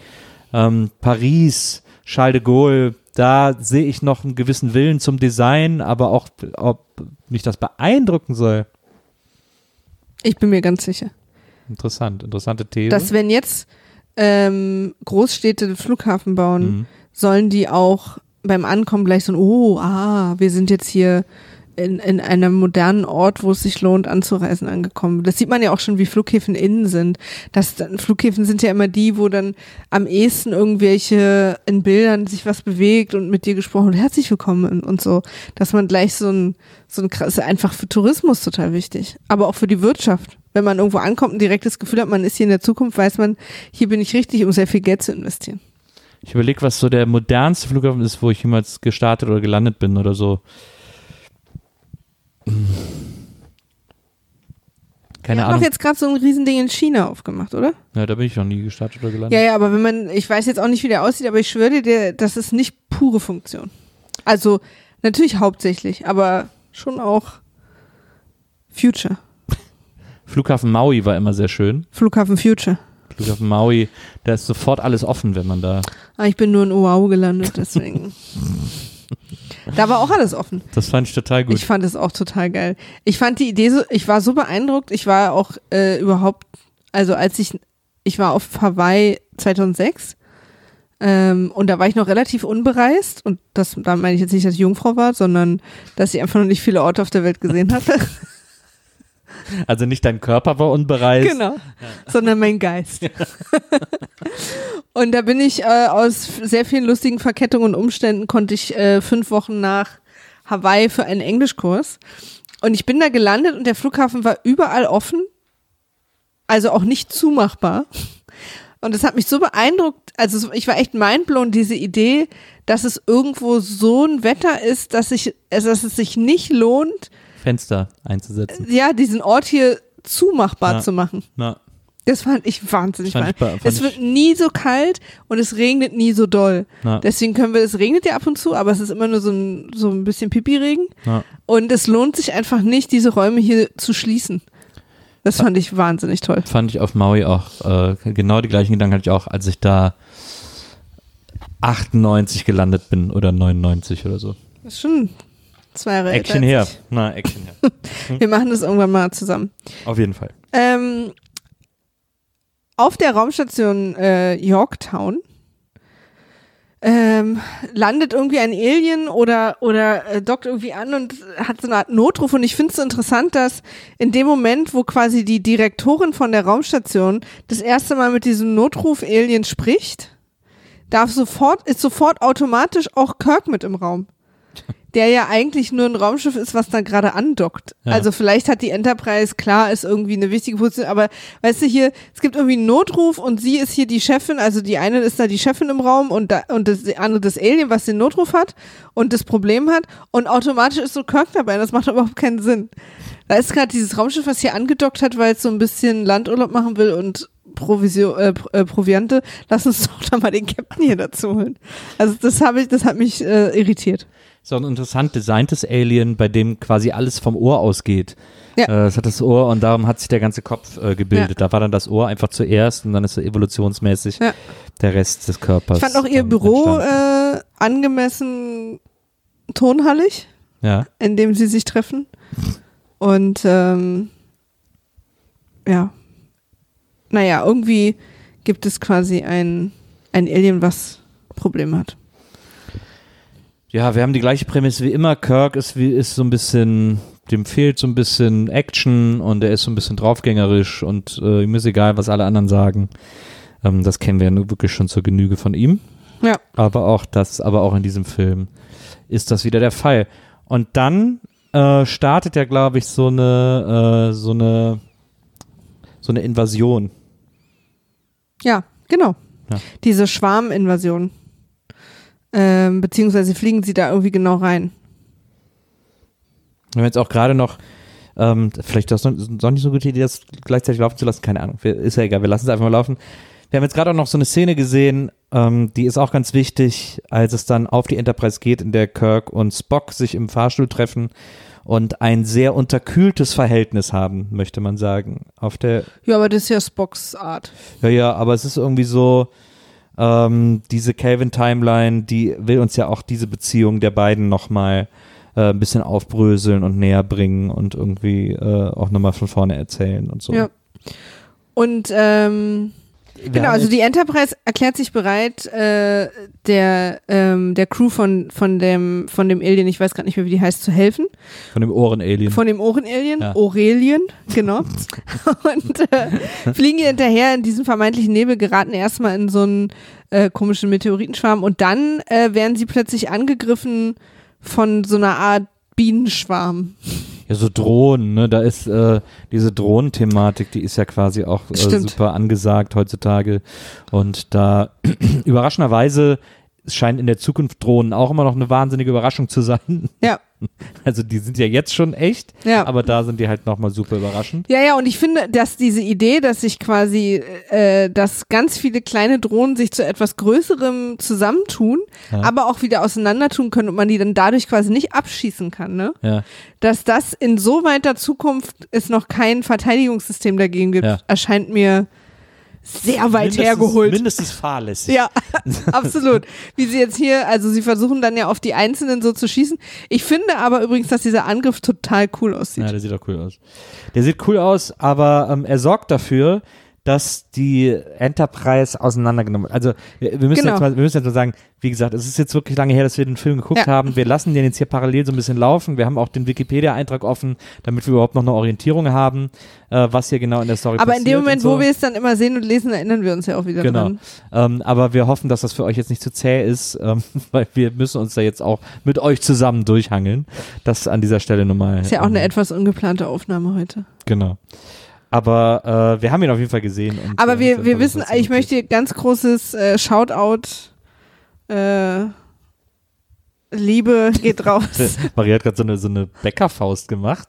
S1: Ähm, Paris, Charles de Gaulle, da sehe ich noch einen gewissen Willen zum Design, aber auch, ob mich das beeindrucken soll.
S2: Ich bin mir ganz sicher.
S1: Interessant, interessante These.
S2: Dass wenn jetzt ähm, Großstädte den Flughafen bauen,
S1: Mhm.
S2: sollen die auch beim Ankommen gleich so ein, oh, ah, wir sind jetzt hier in, in einem modernen Ort, wo es sich lohnt, anzureisen, angekommen. Das sieht man ja auch schon, wie Flughäfen innen sind. Das, Flughäfen sind ja immer die, wo dann am ehesten irgendwelche in Bildern sich was bewegt und mit dir gesprochen und herzlich willkommen und so. Dass man gleich so ein, so ein krass, einfach für Tourismus total wichtig. Aber auch für die Wirtschaft. Wenn man irgendwo ankommt und direkt das Gefühl hat, man ist hier in der Zukunft, weiß man, hier bin ich richtig, um sehr viel Geld zu investieren.
S1: Ich überlege, was so der modernste Flughafen ist, wo ich jemals gestartet oder gelandet bin oder so. Keine
S2: Wir
S1: Ahnung.
S2: doch jetzt gerade so ein Riesending in China aufgemacht, oder?
S1: Ja, da bin ich noch nie gestartet oder gelandet.
S2: Ja, ja, aber wenn man, ich weiß jetzt auch nicht, wie der aussieht, aber ich schwöre dir, das ist nicht pure Funktion. Also natürlich hauptsächlich, aber schon auch Future.
S1: Flughafen Maui war immer sehr schön.
S2: Flughafen Future.
S1: Flughafen Maui, da ist sofort alles offen, wenn man da.
S2: Ah, ich bin nur in Oahu gelandet, deswegen. da war auch alles offen.
S1: Das fand ich total gut.
S2: Ich fand es auch total geil. Ich fand die Idee so, ich war so beeindruckt. Ich war auch äh, überhaupt, also als ich, ich war auf Hawaii 2006 ähm, und da war ich noch relativ unbereist und das, da meine ich jetzt nicht, dass ich Jungfrau war, sondern dass ich einfach noch nicht viele Orte auf der Welt gesehen hatte.
S1: also nicht dein Körper war unbereist.
S2: genau, sondern mein Geist. und da bin ich äh, aus sehr vielen lustigen Verkettungen und Umständen konnte ich äh, fünf Wochen nach Hawaii für einen Englischkurs. Und ich bin da gelandet und der Flughafen war überall offen, also auch nicht zumachbar. Und das hat mich so beeindruckt, also ich war echt mindblown, diese Idee, dass es irgendwo so ein Wetter ist, dass, ich, also dass es sich nicht lohnt,
S1: Fenster einzusetzen.
S2: ja, diesen Ort hier zumachbar
S1: Ja.
S2: zu machen.
S1: Na,
S2: Das fand ich wahnsinnig
S1: Fand ich fand
S2: Es wird nie so kalt und es regnet nie so doll.
S1: na,
S2: Deswegen können wir, es regnet ja ab und zu, aber es ist immer nur so ein, so ein bisschen Pipi-Regen. Und es lohnt sich einfach nicht, diese Räume hier zu schließen. Das fand ich wahnsinnig toll.
S1: Fand ich auf Maui auch. Äh, genau die gleichen Gedanken hatte ich auch, als ich da 98 gelandet bin oder 99 oder so.
S2: Das ist schon zwei Jahre
S1: Action her. Na, Action her.
S2: Wir machen das irgendwann mal zusammen.
S1: Auf jeden Fall.
S2: Ähm, auf der Raumstation äh, Yorktown ähm, landet irgendwie ein Alien oder, oder äh, dockt irgendwie an und hat so eine Art Notruf. Und ich finde es so interessant, dass in dem Moment, wo quasi die Direktorin von der Raumstation das erste Mal mit diesem Notruf-Alien spricht, darf sofort, ist sofort automatisch auch Kirk mit im Raum. Der ja eigentlich nur ein Raumschiff ist, was da gerade andockt.
S1: Ja.
S2: Also vielleicht hat die Enterprise, klar, ist irgendwie eine wichtige Position, aber weißt du hier, es gibt irgendwie einen Notruf und sie ist hier die Chefin, also die eine ist da die Chefin im Raum und, da, und das die andere das Alien, was den Notruf hat und das Problem hat und automatisch ist so Kirk dabei. Das macht überhaupt keinen Sinn. Da ist gerade dieses Raumschiff, was hier angedockt hat, weil es so ein bisschen Landurlaub machen will und Provisio, äh, äh, Proviante. Lass uns doch da mal den Captain hier dazu holen. Also das habe ich, das hat mich äh, irritiert.
S1: Auch ein interessant designtes Alien, bei dem quasi alles vom Ohr ausgeht.
S2: Ja.
S1: Äh, es hat das Ohr und darum hat sich der ganze Kopf äh, gebildet. Da war dann das Ohr einfach zuerst und dann ist so evolutionsmäßig
S2: Ja.
S1: der Rest des Körpers.
S2: Ich fand auch ihr
S1: ähm,
S2: Büro äh, angemessen tonhallig,
S1: ja.
S2: in dem sie sich treffen. Und ähm, ja, naja, irgendwie gibt es quasi ein, ein Alien, was Probleme hat.
S1: Ja, wir haben die gleiche Prämisse wie immer. Kirk ist, wie, ist so ein bisschen, dem fehlt so ein bisschen Action und er ist so ein bisschen draufgängerisch und äh, ihm ist egal, was alle anderen sagen. Ähm, das kennen wir ja wirklich schon zur Genüge von ihm.
S2: Ja.
S1: Aber auch das, aber auch in diesem Film ist das wieder der Fall. Und dann äh, startet ja, glaube ich, so eine, äh, so eine, so eine Invasion.
S2: Ja, genau.
S1: Ja.
S2: Diese Schwarminvasion. Ähm, beziehungsweise fliegen sie da irgendwie genau rein.
S1: Wir haben jetzt auch gerade noch, ähm, vielleicht ist das noch nicht so eine gute Idee, das gleichzeitig laufen zu lassen, keine Ahnung, ist ja egal, wir lassen es einfach mal laufen. Wir haben jetzt gerade auch noch so eine Szene gesehen, ähm, die ist auch ganz wichtig, als es dann auf die Enterprise geht, in der Kirk und Spock sich im Fahrstuhl treffen und ein sehr unterkühltes Verhältnis haben, möchte man sagen. Auf der,
S2: Ja, aber das ist ja Spocks Art.
S1: ja, ja, aber es ist irgendwie so, ähm, diese Calvin-Timeline, die will uns ja auch diese Beziehung der beiden nochmal äh, ein bisschen aufbröseln und näher bringen und irgendwie äh, auch nochmal von vorne erzählen und so.
S2: Ja. Und ähm, genau, also die Enterprise erklärt sich bereit, äh, der ähm, der Crew von von dem von dem Alien, ich weiß gerade nicht mehr, wie die heißt, zu helfen.
S1: von dem Ohren-Alien.
S2: Von dem Ohrenalien,
S1: Ja.
S2: Aurelien, genau. und äh, fliegen ihr hinterher in diesen vermeintlichen Nebel, geraten erstmal in so einen äh, komischen Meteoritenschwarm und dann äh, werden sie plötzlich angegriffen von so einer Art Bienenschwarm.
S1: Ja, so Drohnen, ne? Da ist äh, diese Drohnenthematik, die ist ja quasi auch äh, super angesagt heutzutage. Und da überraschenderweise es scheint in der Zukunft Drohnen auch immer noch eine wahnsinnige Überraschung zu sein.
S2: Ja,
S1: Also die sind ja jetzt schon echt,
S2: ja.
S1: aber da sind die halt nochmal super überraschend.
S2: Ja, ja, und ich finde, dass diese Idee, dass sich quasi, äh, dass ganz viele kleine Drohnen sich zu etwas Größerem zusammentun,
S1: Ja.
S2: aber auch wieder auseinandertun können und man die dann dadurch quasi nicht abschießen kann, ne?
S1: Ja,
S2: Dass das in so weiter Zukunft es noch kein Verteidigungssystem dagegen gibt, erscheint mir sehr weit
S1: mindestens,
S2: hergeholt.
S1: Mindestens fahrlässig.
S2: Ja, absolut. Wie sie jetzt hier, also sie versuchen dann ja auf die Einzelnen so zu schießen. Ich finde aber übrigens, dass dieser Angriff total cool aussieht.
S1: Ja, der sieht auch cool aus. Der sieht cool aus, aber ähm, er sorgt dafür, dass die Enterprise auseinandergenommen wird. Also wir, müssen
S2: Genau.
S1: jetzt mal, wir müssen jetzt mal sagen, wie gesagt, es ist jetzt wirklich lange her, dass wir den Film geguckt
S2: Ja.
S1: haben. Wir lassen den jetzt hier parallel so ein bisschen laufen. Wir haben auch den Wikipedia-Eintrag offen, damit wir überhaupt noch eine Orientierung haben, äh, was hier genau in der Story
S2: Aber
S1: passiert.
S2: in dem Moment,
S1: so.
S2: wo wir es dann immer sehen und lesen, erinnern wir uns ja auch wieder
S1: Genau.
S2: dran.
S1: Ähm, aber wir hoffen, dass das für euch jetzt nicht zu zäh ist, ähm, weil wir müssen uns da jetzt auch mit euch zusammen durchhangeln. Das an dieser Stelle nochmal.
S2: Ist ja auch eine
S1: ähm,
S2: etwas ungeplante Aufnahme heute.
S1: Genau. Aber äh, wir haben ihn auf jeden Fall gesehen. Und,
S2: Aber
S1: äh,
S2: wir, wir wissen, ich möchte ganz großes äh, Shoutout. Äh, Liebe geht raus.
S1: Maria hat gerade so eine, so eine Bäckerfaust gemacht.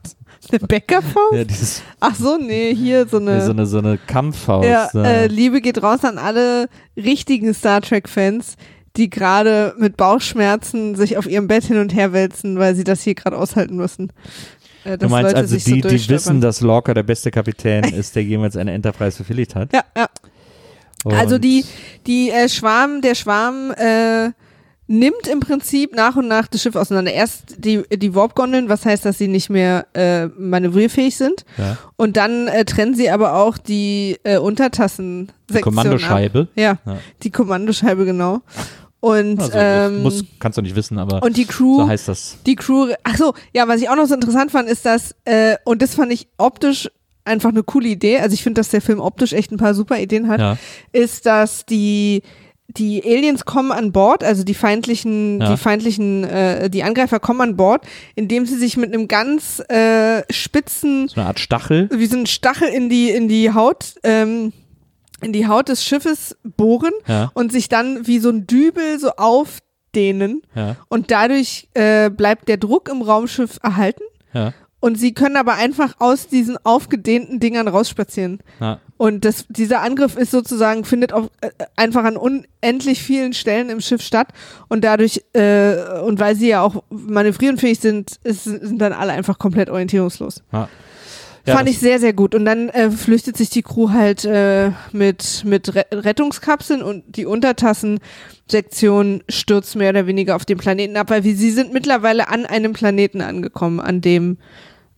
S2: Eine Bäckerfaust?
S1: Ja, dieses,
S2: Ach so, nee, hier so eine.
S1: ja, so eine, so eine Kampffaust.
S2: ja. äh, Liebe geht raus an alle richtigen Star Trek-Fans, die gerade mit Bauchschmerzen sich auf ihrem Bett hin und her wälzen, weil sie das hier gerade aushalten müssen. Äh,
S1: du meinst
S2: Leute
S1: also
S2: sich so
S1: die, die wissen, dass Lorca der beste Kapitän ist, der jemals eine Enterprise verfilligt hat.
S2: Ja, ja.
S1: Und
S2: Also die, die äh, Schwarm, der Schwarm äh, nimmt im Prinzip nach und nach das Schiff auseinander. Erst die, die Warp-Gondeln, was heißt, dass sie nicht mehr äh, manövrierfähig sind.
S1: Ja.
S2: Und dann äh, trennen sie aber auch die äh, Untertassen.
S1: Die Kommandoscheibe.
S2: Ja,
S1: Ja.
S2: die Kommandoscheibe, genau. Und,
S1: Also,
S2: ähm,
S1: muss, kannst du nicht wissen, aber
S2: und die Crew,
S1: so heißt das.
S2: die Crew, ach so, ja, was ich auch noch so interessant fand, ist, dass, äh, und das fand ich optisch einfach eine coole Idee, also ich finde, dass der Film optisch echt ein paar super Ideen hat,
S1: Ja.
S2: ist, dass die die Aliens kommen an Bord, also die feindlichen,
S1: Ja.
S2: die feindlichen, äh, die Angreifer kommen an Bord, indem sie sich mit einem ganz äh, spitzen,
S1: So eine Art Stachel.
S2: wie so ein Stachel in die in die Haut, ähm, in die Haut des Schiffes bohren
S1: Ja,
S2: und sich dann wie so ein Dübel so aufdehnen
S1: ja,
S2: und dadurch äh, bleibt der Druck im Raumschiff erhalten
S1: ja.
S2: und sie können aber einfach aus diesen aufgedehnten Dingern rausspazieren.
S1: ja.
S2: Und das, dieser Angriff ist sozusagen, findet auf, äh, einfach an unendlich vielen Stellen im Schiff statt. Und dadurch, äh, und weil sie ja auch manövrierenfähig sind, ist, sind dann alle einfach komplett orientierungslos.
S1: ja. Ja,
S2: Fand ich sehr, sehr gut. Und dann äh, flüchtet sich die Crew halt äh, mit, mit Re Rettungskapseln und die Untertassensektion stürzt mehr oder weniger auf den Planeten ab, weil wir, sie sind mittlerweile an einem Planeten angekommen, an dem,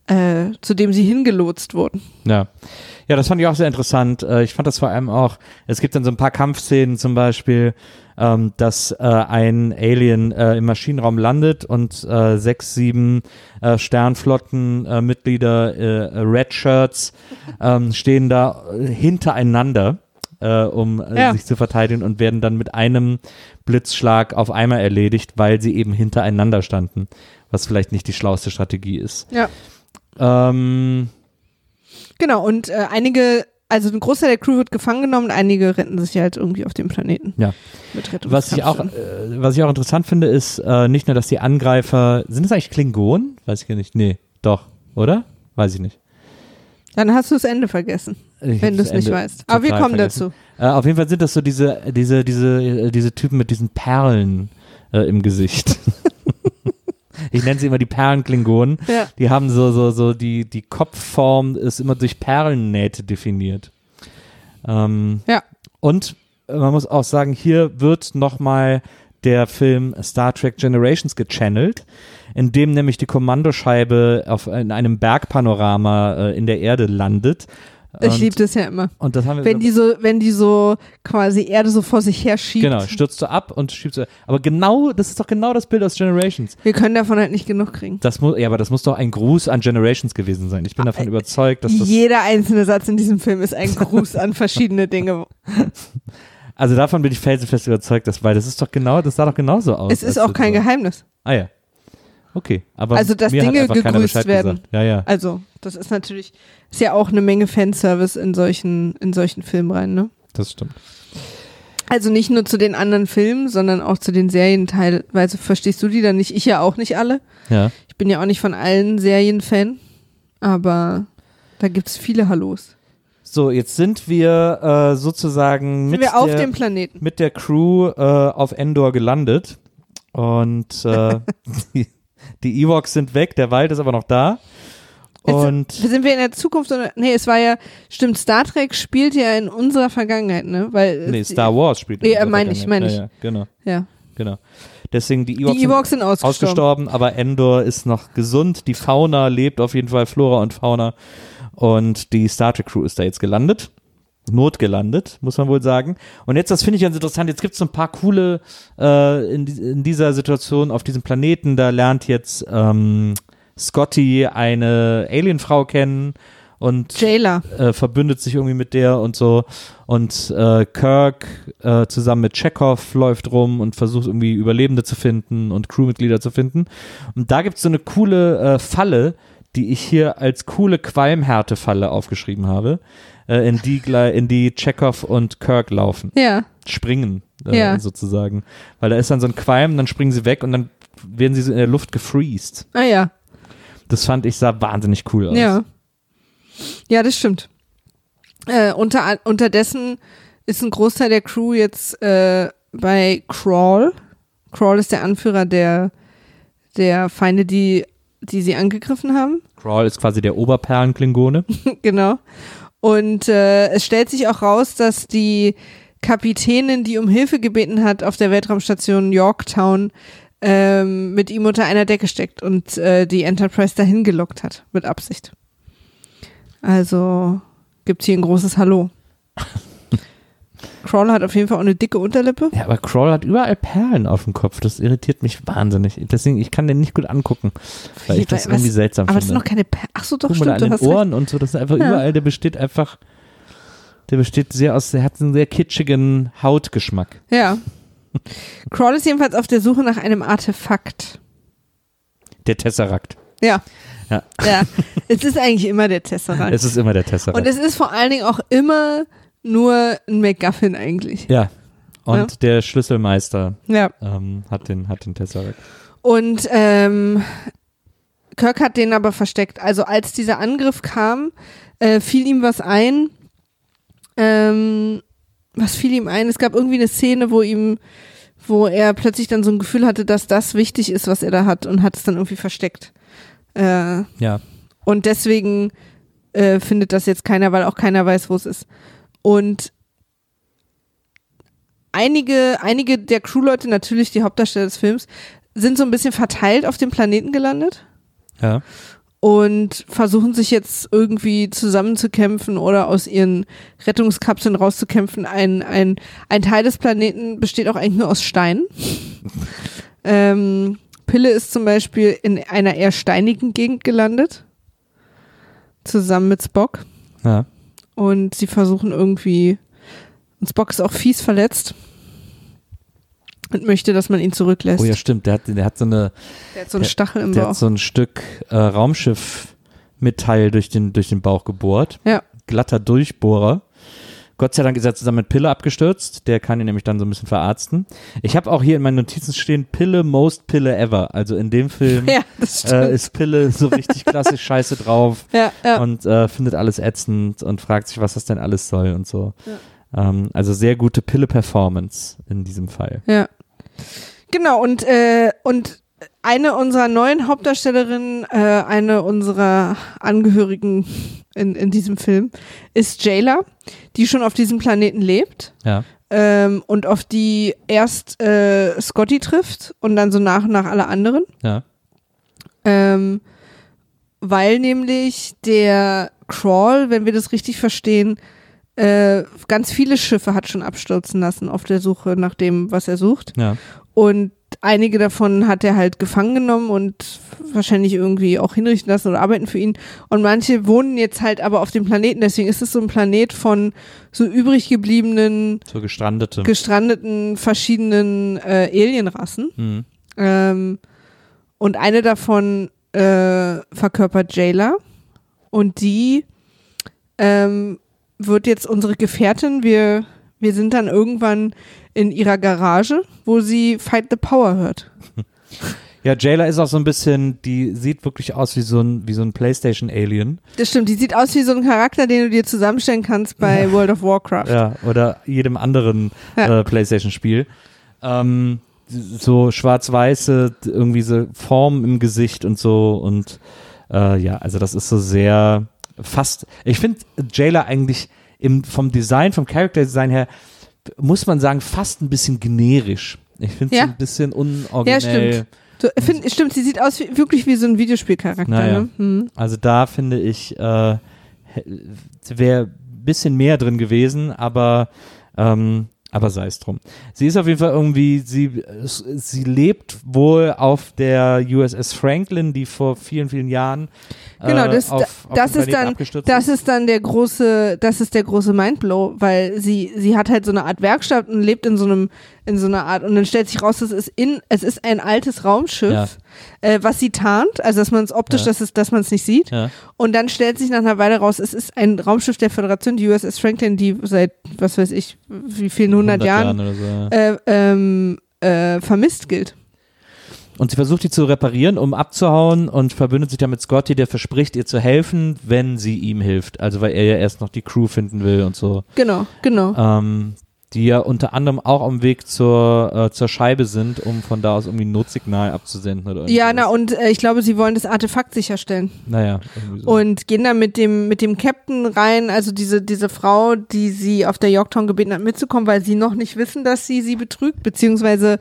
S2: äh, zu dem sie hingelotst wurden.
S1: Ja. Ja, das fand ich auch sehr interessant. Äh, Ich fand das vor allem auch, es gibt dann so ein paar Kampfszenen zum Beispiel, ähm, dass äh, ein Alien äh, im Maschinenraum landet und äh, sechs, sieben äh, Sternflottenmitglieder, äh, Red Shirts, ähm, stehen da äh, hintereinander äh, um äh,
S2: Ja.
S1: sich zu verteidigen und werden dann mit einem Blitzschlag auf einmal erledigt, weil sie eben hintereinander standen, was vielleicht nicht die schlauste Strategie ist.
S2: Ja.
S1: Ähm,
S2: Genau, und äh, einige, also ein Großteil der Crew wird gefangen genommen, einige retten sich halt irgendwie auf dem Planeten.
S1: Ja.
S2: Mit
S1: was ich auch, äh, was ich auch interessant finde, ist äh, nicht nur, dass die Angreifer, sind es eigentlich Klingonen? Weiß ich gar nicht. Nee, doch, oder? Weiß ich nicht.
S2: Dann hast du das Ende vergessen,
S1: Ich
S2: wenn du es nicht weißt. Aber wir kommen
S1: vergessen.
S2: dazu.
S1: Äh, auf jeden Fall sind das so diese, diese, diese, diese Typen mit diesen Perlen äh, im Gesicht. ich nenne sie immer die Perlenklingonen.
S2: Ja.
S1: Die haben so, so, so, die, die Kopfform ist immer durch Perlennähte definiert. Ähm,
S2: Ja.
S1: Und man muss auch sagen, hier wird nochmal der Film Star Trek Generations gechannelt, in dem nämlich die Kommandoscheibe auf, in einem Bergpanorama äh, in der Erde landet.
S2: Ich liebe das ja immer.
S1: Und das haben wir
S2: Wenn die so, wenn die so quasi Erde so vor sich her schiebt.
S1: Genau, stürzt du ab und schiebst du. Aber genau, das ist doch genau das Bild aus Generations.
S2: Wir können davon halt nicht genug kriegen.
S1: Das muss, ja, aber das muss doch ein Gruß an Generations gewesen sein. Ich bin davon überzeugt, dass das.
S2: Jeder einzelne Satz in diesem Film ist ein Gruß an verschiedene Dinge.
S1: Also davon bin ich felsenfest überzeugt, dass, weil das ist doch genau, das sah doch genauso aus.
S2: Es ist auch kein
S1: war.
S2: Geheimnis.
S1: Ah ja. Okay, aber
S2: Also, dass Dinge gegrüßt werden.
S1: Gesagt. Ja, ja,
S2: Also, das ist natürlich, ist ja auch eine Menge Fanservice in solchen, in solchen Filmen rein, ne?
S1: das stimmt.
S2: Also nicht nur zu den anderen Filmen, sondern auch zu den Serien teilweise. Verstehst du die dann nicht? Ich ja auch nicht alle.
S1: Ja.
S2: Ich bin ja auch nicht von allen Serien Fan, aber da gibt's viele Hallos.
S1: So, jetzt sind wir äh, sozusagen
S2: Sind
S1: mit
S2: wir
S1: der, mit der Crew äh, auf Endor gelandet und äh, die, Ewoks sind weg, der Wald ist aber noch da.
S2: Jetzt
S1: Und
S2: Sind wir in der Zukunft oder? Nee, es war ja, stimmt, Star Trek spielt ja in unserer Vergangenheit, ne? Weil
S1: nee, Star Wars spielt. in
S2: Ja,
S1: unserer
S2: meine ich, meine
S1: Ja, ja, genau,
S2: Ja.
S1: genau. Deswegen die Ewoks,
S2: Die Ewoks sind
S1: sind
S2: ausgestorben.
S1: ausgestorben, aber Endor ist noch gesund. Die Fauna lebt auf jeden Fall, Flora und Fauna. Und die Star Trek Crew ist da jetzt gelandet. Notgelandet, muss man wohl sagen. Und jetzt, das finde ich ganz interessant, jetzt gibt es so ein paar coole äh, in, in dieser Situation auf diesem Planeten. Da lernt jetzt ähm, Scotty eine Alienfrau kennen und äh, verbündet sich irgendwie mit der und so. Und äh, Kirk äh, zusammen mit Chekhov läuft rum und versucht irgendwie Überlebende zu finden und Crewmitglieder zu finden. Und da gibt es so eine coole äh, Falle, die ich hier als coole Qualmhärte-Falle aufgeschrieben habe, äh, in, die, in die Chekhov und Kirk laufen.
S2: Ja.
S1: Springen, äh,
S2: Ja.
S1: sozusagen. Weil da ist dann so ein Qualm, dann springen sie weg und dann werden sie so in der Luft gefreezed.
S2: Ah ja.
S1: Das fand ich sah wahnsinnig cool aus.
S2: Ja. Ja, das stimmt. Äh, unter, unterdessen ist ein Großteil der Crew jetzt äh, bei Crawl. Crawl ist der Anführer der, der Feinde, die, die sie angegriffen haben.
S1: Crawl ist quasi der Oberperlenklingone.
S2: genau. Und äh, es stellt sich auch raus, dass die Kapitänin, die um Hilfe gebeten hat auf der Weltraumstation Yorktown, ähm, mit ihm unter einer Decke steckt und äh, die Enterprise dahin gelockt hat, mit Absicht. Also gibt's hier ein großes Hallo. Crawler hat auf jeden Fall auch eine dicke Unterlippe.
S1: Ja, aber Crawl hat überall Perlen auf dem Kopf. Das irritiert mich wahnsinnig. Deswegen, ich kann den nicht gut angucken, weil ich das
S2: Was-
S1: irgendwie seltsam
S2: Aber das
S1: finde.
S2: sind noch keine per Ach so, doch,
S1: Guck mal
S2: stimmt,
S1: an
S2: du
S1: den
S2: hast recht.
S1: Ohren und so, das ist einfach
S2: Ja.
S1: überall, der besteht einfach, der besteht sehr aus, der hat einen sehr kitschigen Hautgeschmack.
S2: Ja. Crawl ist jedenfalls auf der Suche nach einem Artefakt.
S1: Der Tesseract.
S2: Ja.
S1: Ja.
S2: Ja. es ist eigentlich immer der Tesseract.
S1: Es ist immer der Tesseract.
S2: Und es ist vor allen Dingen auch immer nur ein MacGuffin eigentlich.
S1: ja. Und
S2: Ja.
S1: der Schlüsselmeister
S2: Ja.
S1: ähm, hat, den, hat den Tesseract.
S2: Und ähm, Kirk hat den aber versteckt. Also als dieser Angriff kam, äh, fiel ihm was ein. Ähm, was fiel ihm ein? Es gab irgendwie eine Szene, wo ihm, wo er plötzlich dann so ein Gefühl hatte, dass das wichtig ist, was er da hat und hat es dann irgendwie versteckt. Äh,
S1: Ja.
S2: Und deswegen äh, findet das jetzt keiner, weil auch keiner weiß, wo es ist. Und einige, einige der Crewleute, natürlich die Hauptdarsteller des Films, sind so ein bisschen verteilt auf dem Planeten gelandet
S1: Ja.
S2: und versuchen sich jetzt irgendwie zusammenzukämpfen oder aus ihren Rettungskapseln rauszukämpfen. Ein, ein, ein Teil des Planeten besteht auch eigentlich nur aus Stein. ähm, Pille ist zum Beispiel in einer eher steinigen Gegend gelandet. Zusammen mit Spock.
S1: Ja.
S2: Und sie versuchen irgendwie Und Spock ist auch fies verletzt und möchte, dass man ihn zurücklässt.
S1: Oh ja, stimmt. Der hat, der hat so eine,
S2: Der hat so einen Stachel im
S1: der
S2: Bauch.
S1: hat so ein Stück äh, Raumschiff-Metall durch den, durch den Bauch gebohrt.
S2: Ja.
S1: Glatter Durchbohrer. Gott sei Dank ist er zusammen mit Pille abgestürzt. Der kann ihn nämlich dann so ein bisschen verarzten. Ich habe auch hier in meinen Notizen stehen, Pille, most Pille ever. Also in dem Film
S2: ja,
S1: äh, ist Pille so richtig klassisch scheiße drauf
S2: ja, ja.
S1: und äh, findet alles ätzend und fragt sich, was das denn alles soll und so. Ähm, also sehr gute Pille-Performance in diesem Fall.
S2: Ja. Genau, und, äh, und eine unserer neuen Hauptdarstellerinnen, äh, eine unserer Angehörigen in, in diesem Film, ist Jayla, die schon auf diesem Planeten lebt
S1: Ja.
S2: ähm, und auf die erst äh, Scotty trifft und dann so nach und nach alle anderen.
S1: Ja.
S2: Ähm, weil nämlich der Crawl, wenn wir das richtig verstehen, äh, ganz viele Schiffe hat schon abstürzen lassen auf der Suche nach dem, was er sucht.
S1: Ja.
S2: Und einige davon hat er halt gefangen genommen und wahrscheinlich irgendwie auch hinrichten lassen oder arbeiten für ihn. Und manche wohnen jetzt halt aber auf dem Planeten. Deswegen ist es so ein Planet von so übrig gebliebenen,
S1: So gestrandete.
S2: gestrandeten, verschiedenen äh, Alienrassen.
S1: mhm.
S2: Ähm, und eine davon äh, verkörpert Jayla. Und die ähm, wird jetzt unsere Gefährtin. Wir, wir sind dann irgendwann in ihrer Garage, wo sie Fight the Power hört.
S1: Ja, Jayla ist auch so ein bisschen, die sieht wirklich aus wie so ein, wie so ein Playstation-Alien.
S2: Das stimmt, die sieht aus wie so ein Charakter, den du dir zusammenstellen kannst bei World of Warcraft.
S1: Ja, oder jedem anderen
S2: Ja.
S1: äh, Playstation-Spiel. Ähm, so schwarz-weiße, irgendwie so Formen im Gesicht und so und äh, ja, also das ist so sehr fast, ich finde Jayla eigentlich im, vom Design, vom Character-Design her, muss man sagen, fast ein bisschen generisch. Ich finde es
S2: Ja.
S1: ein bisschen
S2: Ja,
S1: unoriginell.
S2: stimmt. So, find, stimmt, sie sieht aus wie, wirklich wie so ein Videospielcharakter.
S1: Naja.
S2: Ne? Hm.
S1: Also da finde ich, äh, wäre ein bisschen mehr drin gewesen, aber, ähm, aber sei es drum. Sie ist auf jeden Fall irgendwie, sie, sie lebt wohl auf der USS Franklin, die vor vielen, vielen Jahren äh,
S2: Genau, das,
S1: auf, auf
S2: das
S1: dem
S2: ist dann, das ist dann der große, das ist der große Mindblow, weil sie, sie hat halt so eine Art Werkstatt und lebt in so einem, in so einer Art, und dann stellt sich raus, es ist in, es ist ein altes Raumschiff,
S1: Ja.
S2: äh, was sie tarnt, also dass man es optisch,
S1: Ja.
S2: dass es, dass man es nicht sieht.
S1: Ja.
S2: Und dann stellt sich nach einer Weile raus, es ist ein Raumschiff der Föderation, die USS Franklin, die seit, was weiß ich, wie vielen hundert Jahren,
S1: oder so.
S2: äh, ähm, äh, vermisst gilt.
S1: Und sie versucht, die zu reparieren, um abzuhauen und verbündet sich dann mit Scotty, der verspricht, ihr zu helfen, wenn sie ihm hilft. Also weil er ja erst noch die Crew finden will und so.
S2: Genau, genau.
S1: ähm, die ja unter anderem auch am Weg zur, äh, zur Scheibe sind, um von da aus irgendwie ein Notsignal abzusenden oder
S2: Ja, na und äh, ich glaube, sie wollen das Artefakt sicherstellen.
S1: Naja, so.
S2: und gehen dann mit dem mit dem Captain rein, also diese diese Frau, die sie auf der Yorktown gebeten hat mitzukommen, weil sie noch nicht wissen, dass sie sie betrügt, beziehungsweise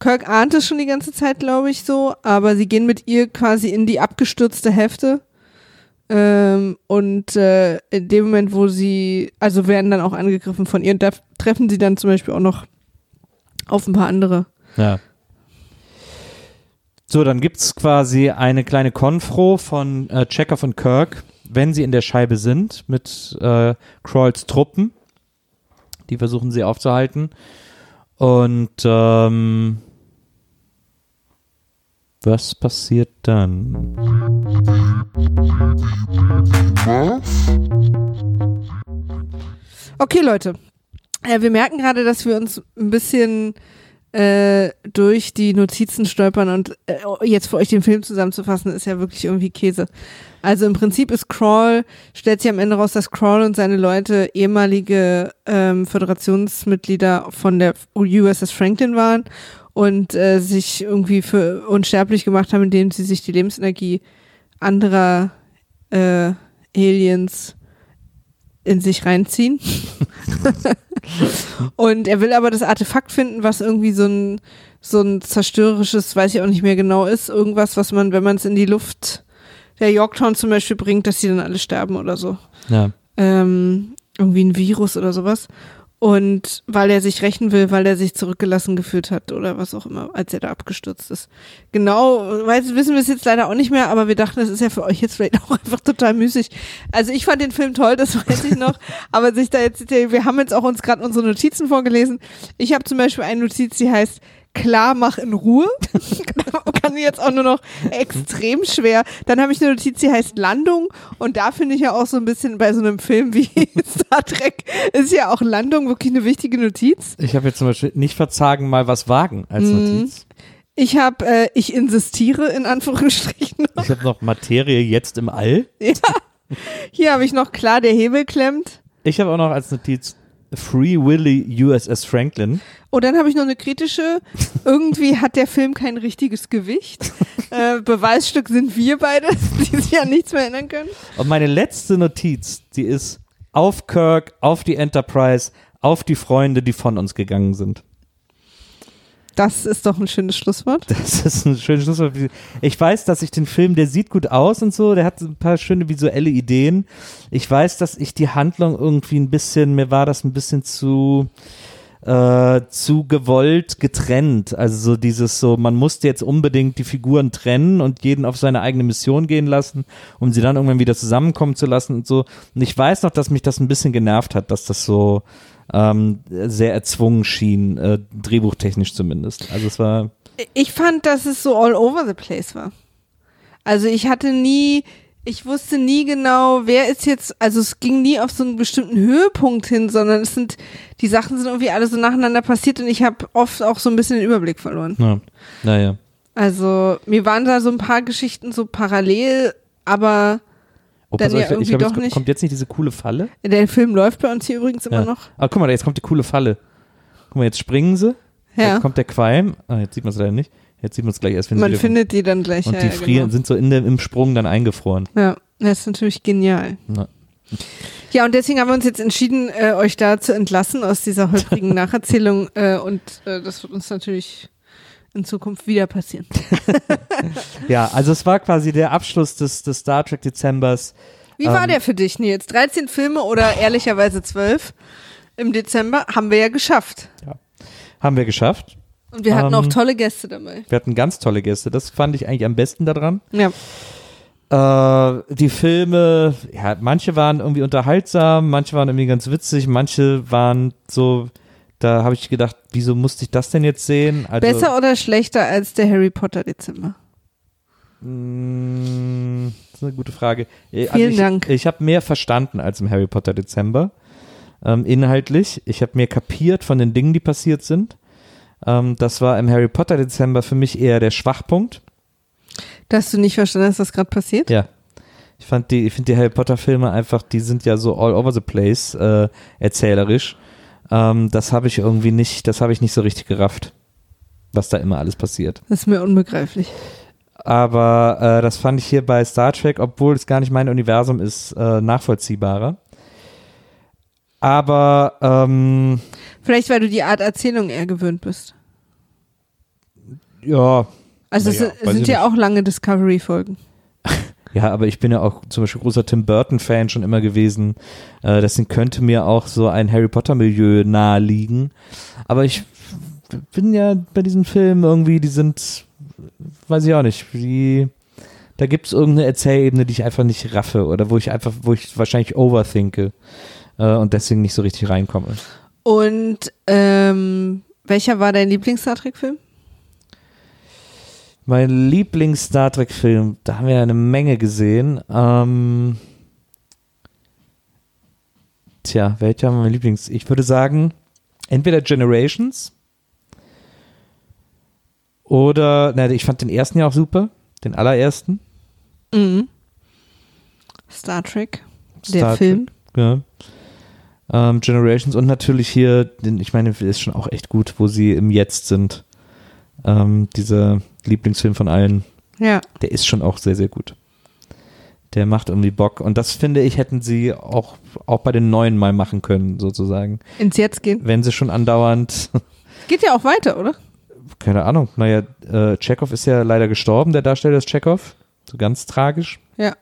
S2: Kirk ahnt es schon die ganze Zeit, glaube ich so, aber sie gehen mit ihr quasi in die abgestürzte Hälfte ähm, und äh, in dem Moment, wo sie, also werden dann auch angegriffen von ihr und da treffen sie dann zum Beispiel auch noch auf ein paar andere.
S1: ja. So, dann gibt's quasi eine kleine Konfro von äh, Checker von Kirk, wenn sie in der Scheibe sind, mit äh, Crawls Truppen. Die versuchen sie aufzuhalten. Und ähm, was passiert dann?
S2: Okay, Leute. Äh, wir merken gerade, dass wir uns ein bisschen äh, durch die Notizen stolpern und äh, jetzt für euch den Film zusammenzufassen, ist ja wirklich irgendwie Käse. Also im Prinzip ist Crawl, stellt sich am Ende raus, dass Crawl und seine Leute ehemalige ähm, Föderationsmitglieder von der USS Franklin waren und äh, sich irgendwie für unsterblich gemacht haben, indem sie sich die Lebensenergie anderer äh, Aliens in sich reinziehen. und er will aber das Artefakt finden, was irgendwie so ein, so ein zerstörerisches, weiß ich auch nicht mehr genau ist, irgendwas, was man, wenn man es in die Luft der Yorktown zum Beispiel bringt, dass die dann alle sterben oder so.
S1: Ja.
S2: Ähm, irgendwie ein Virus oder sowas. Und weil er sich rächen will, weil er sich zurückgelassen gefühlt hat oder was auch immer, als er da abgestürzt ist. Genau, weiß, wissen wir es jetzt leider auch nicht mehr, aber wir dachten, das ist ja für euch jetzt vielleicht auch einfach total müßig. Also ich fand den Film toll, das weiß ich noch, aber sich da jetzt, wir haben jetzt auch uns gerade unsere Notizen vorgelesen. Ich habe zum Beispiel eine Notiz, die heißt, klar, mach in Ruhe. Kann ich jetzt auch nur noch extrem schwer. Dann habe ich eine Notiz, die heißt Landung. Und da finde ich ja auch so ein bisschen bei so einem Film wie Star Trek ist ja auch Landung wirklich eine wichtige Notiz.
S1: Ich habe jetzt zum Beispiel nicht verzagen, mal was wagen als
S2: Mhm.
S1: Notiz.
S2: Ich habe, äh, ich insistiere in Anführungsstrichen.
S1: Ich habe noch Materie jetzt im All.
S2: Ja. Hier habe ich noch klar, der Hebel klemmt.
S1: Ich habe auch noch als Notiz Free Willy USS Franklin.
S2: Oh, dann habe ich noch eine kritische. Irgendwie hat der Film kein richtiges Gewicht. Äh, Beweisstück sind wir beide, die sich an nichts mehr erinnern können.
S1: Und meine letzte Notiz, die ist auf Kirk, auf die Enterprise, auf die Freunde, die von uns gegangen sind.
S2: Das ist doch ein schönes Schlusswort.
S1: Das ist ein schönes Schlusswort. Ich weiß, dass ich den Film, der sieht gut aus und so, der hat ein paar schöne visuelle Ideen. Ich weiß, dass ich die Handlung irgendwie ein bisschen, mir war das ein bisschen zu, äh, zu gewollt getrennt. Also so dieses so, man musste jetzt unbedingt die Figuren trennen und jeden auf seine eigene Mission gehen lassen, um sie dann irgendwann wieder zusammenkommen zu lassen und so. Und ich weiß noch, dass mich das ein bisschen genervt hat, dass das so ähm, sehr erzwungen schien, äh, drehbuchtechnisch zumindest. Also es war
S2: Ich fand, dass es so all over the place war. Also ich hatte nie, ich wusste nie genau, wer ist jetzt, also es ging nie auf so einen bestimmten Höhepunkt hin, sondern es sind, die Sachen sind irgendwie alle so nacheinander passiert und ich habe oft auch so ein bisschen den Überblick verloren.
S1: Ja, naja.
S2: Also mir waren da so ein paar Geschichten so parallel, aber
S1: Oh,
S2: Dann
S1: auf,
S2: ja
S1: ich,
S2: irgendwie
S1: ich glaube,
S2: doch
S1: jetzt
S2: nicht.
S1: kommt jetzt nicht diese coole Falle.
S2: der Film läuft bei uns hier übrigens immer
S1: Ja.
S2: noch.
S1: Ah, guck mal, jetzt kommt die coole Falle. Guck mal, jetzt springen sie.
S2: Ja.
S1: Jetzt kommt der Qualm. Ah, jetzt sieht man es leider nicht. Jetzt sieht man es gleich erst, wenn
S2: Man findet die dann gleich.
S1: Und
S2: ja,
S1: die
S2: ja,
S1: frieren,
S2: Genau.
S1: sind so in der, im Sprung dann eingefroren.
S2: Ja, das ist natürlich genial.
S1: Na.
S2: Ja, und deswegen haben wir uns jetzt entschieden, äh, euch da zu entlassen aus dieser holprigen Nacherzählung. Äh, und äh, das wird uns natürlich in Zukunft wieder passieren.
S1: Ja, also es war quasi der Abschluss des, des Star Trek Dezembers.
S2: Wie war
S1: Ähm.
S2: der für dich, Nils? 13 Filme oder ehrlicherweise 12 im Dezember haben wir ja geschafft.
S1: Haben wir geschafft.
S2: Und wir hatten
S1: Ähm.
S2: auch tolle Gäste dabei.
S1: Wir hatten ganz tolle Gäste. Das fand ich eigentlich am besten daran.
S2: Ja.
S1: Äh, die Filme, ja, manche waren irgendwie unterhaltsam, manche waren irgendwie ganz witzig, manche waren so, da habe ich gedacht, wieso musste ich das denn jetzt sehen? Also,
S2: Besser oder schlechter als der Harry Potter Dezember?
S1: mh, das ist eine gute Frage. Äh,
S2: Vielen
S1: ich,
S2: Dank.
S1: Ich habe mehr verstanden als im Harry Potter Dezember. Ähm, inhaltlich. Ich habe mehr kapiert von den Dingen, die passiert sind. Ähm, das war im Harry Potter Dezember für mich eher der Schwachpunkt.
S2: Dass du nicht verstanden hast, was gerade passiert?
S1: Ja. Ich fand die, ich finde die Harry Potter Filme einfach, die sind ja so all over the place, äh, erzählerisch. Ähm, das habe ich irgendwie nicht, das habe ich nicht so richtig gerafft, was da immer alles passiert.
S2: Das ist mir unbegreiflich.
S1: Aber äh, das fand ich hier bei Star Trek, obwohl es gar nicht mein Universum ist, äh, nachvollziehbarer. Aber ähm,
S2: Vielleicht, weil du die Art Erzählung eher gewöhnt bist.
S1: ja,
S2: Also es
S1: Naja,
S2: es sind ja
S1: nicht.
S2: auch lange Discovery-Folgen.
S1: Ja, aber ich bin ja auch zum Beispiel großer Tim Burton-Fan schon immer gewesen. Äh, deswegen könnte mir auch so ein Harry Potter-Milieu nahe liegen. Aber ich bin ja bei diesen Filmen irgendwie, die sind, weiß ich auch nicht, die, da gibt es irgendeine Erzählebene, die ich einfach nicht raffe oder wo ich einfach, wo ich wahrscheinlich overthinke äh, und deswegen nicht so richtig reinkomme.
S2: Und ähm, welcher war dein Lieblings-Star Trek-Film?
S1: Mein Lieblings-Star Trek-Film, da haben wir ja eine Menge gesehen. Ähm, tja, welcher mein Lieblings? Ich würde sagen, entweder Generations oder, na, ich fand den ersten ja auch super, den allerersten.
S2: Mhm. Star Trek, der
S1: Star
S2: Film.
S1: Trek, ja. Ähm, Generations und natürlich hier, den, ich meine, ist schon auch echt gut, wo sie im Jetzt sind. Ähm, dieser Lieblingsfilm von allen.
S2: Ja.
S1: der ist schon auch sehr, sehr gut. Der macht irgendwie Bock. Und das finde ich, hätten sie auch, auch bei den neuen mal machen können, sozusagen.
S2: Ins Jetzt gehen.
S1: Wenn sie schon andauernd,
S2: Geht ja auch weiter, oder?
S1: keine Ahnung, naja, äh, Chekhov ist ja leider gestorben, der Darsteller ist Chekhov. So ganz tragisch.
S2: Ja.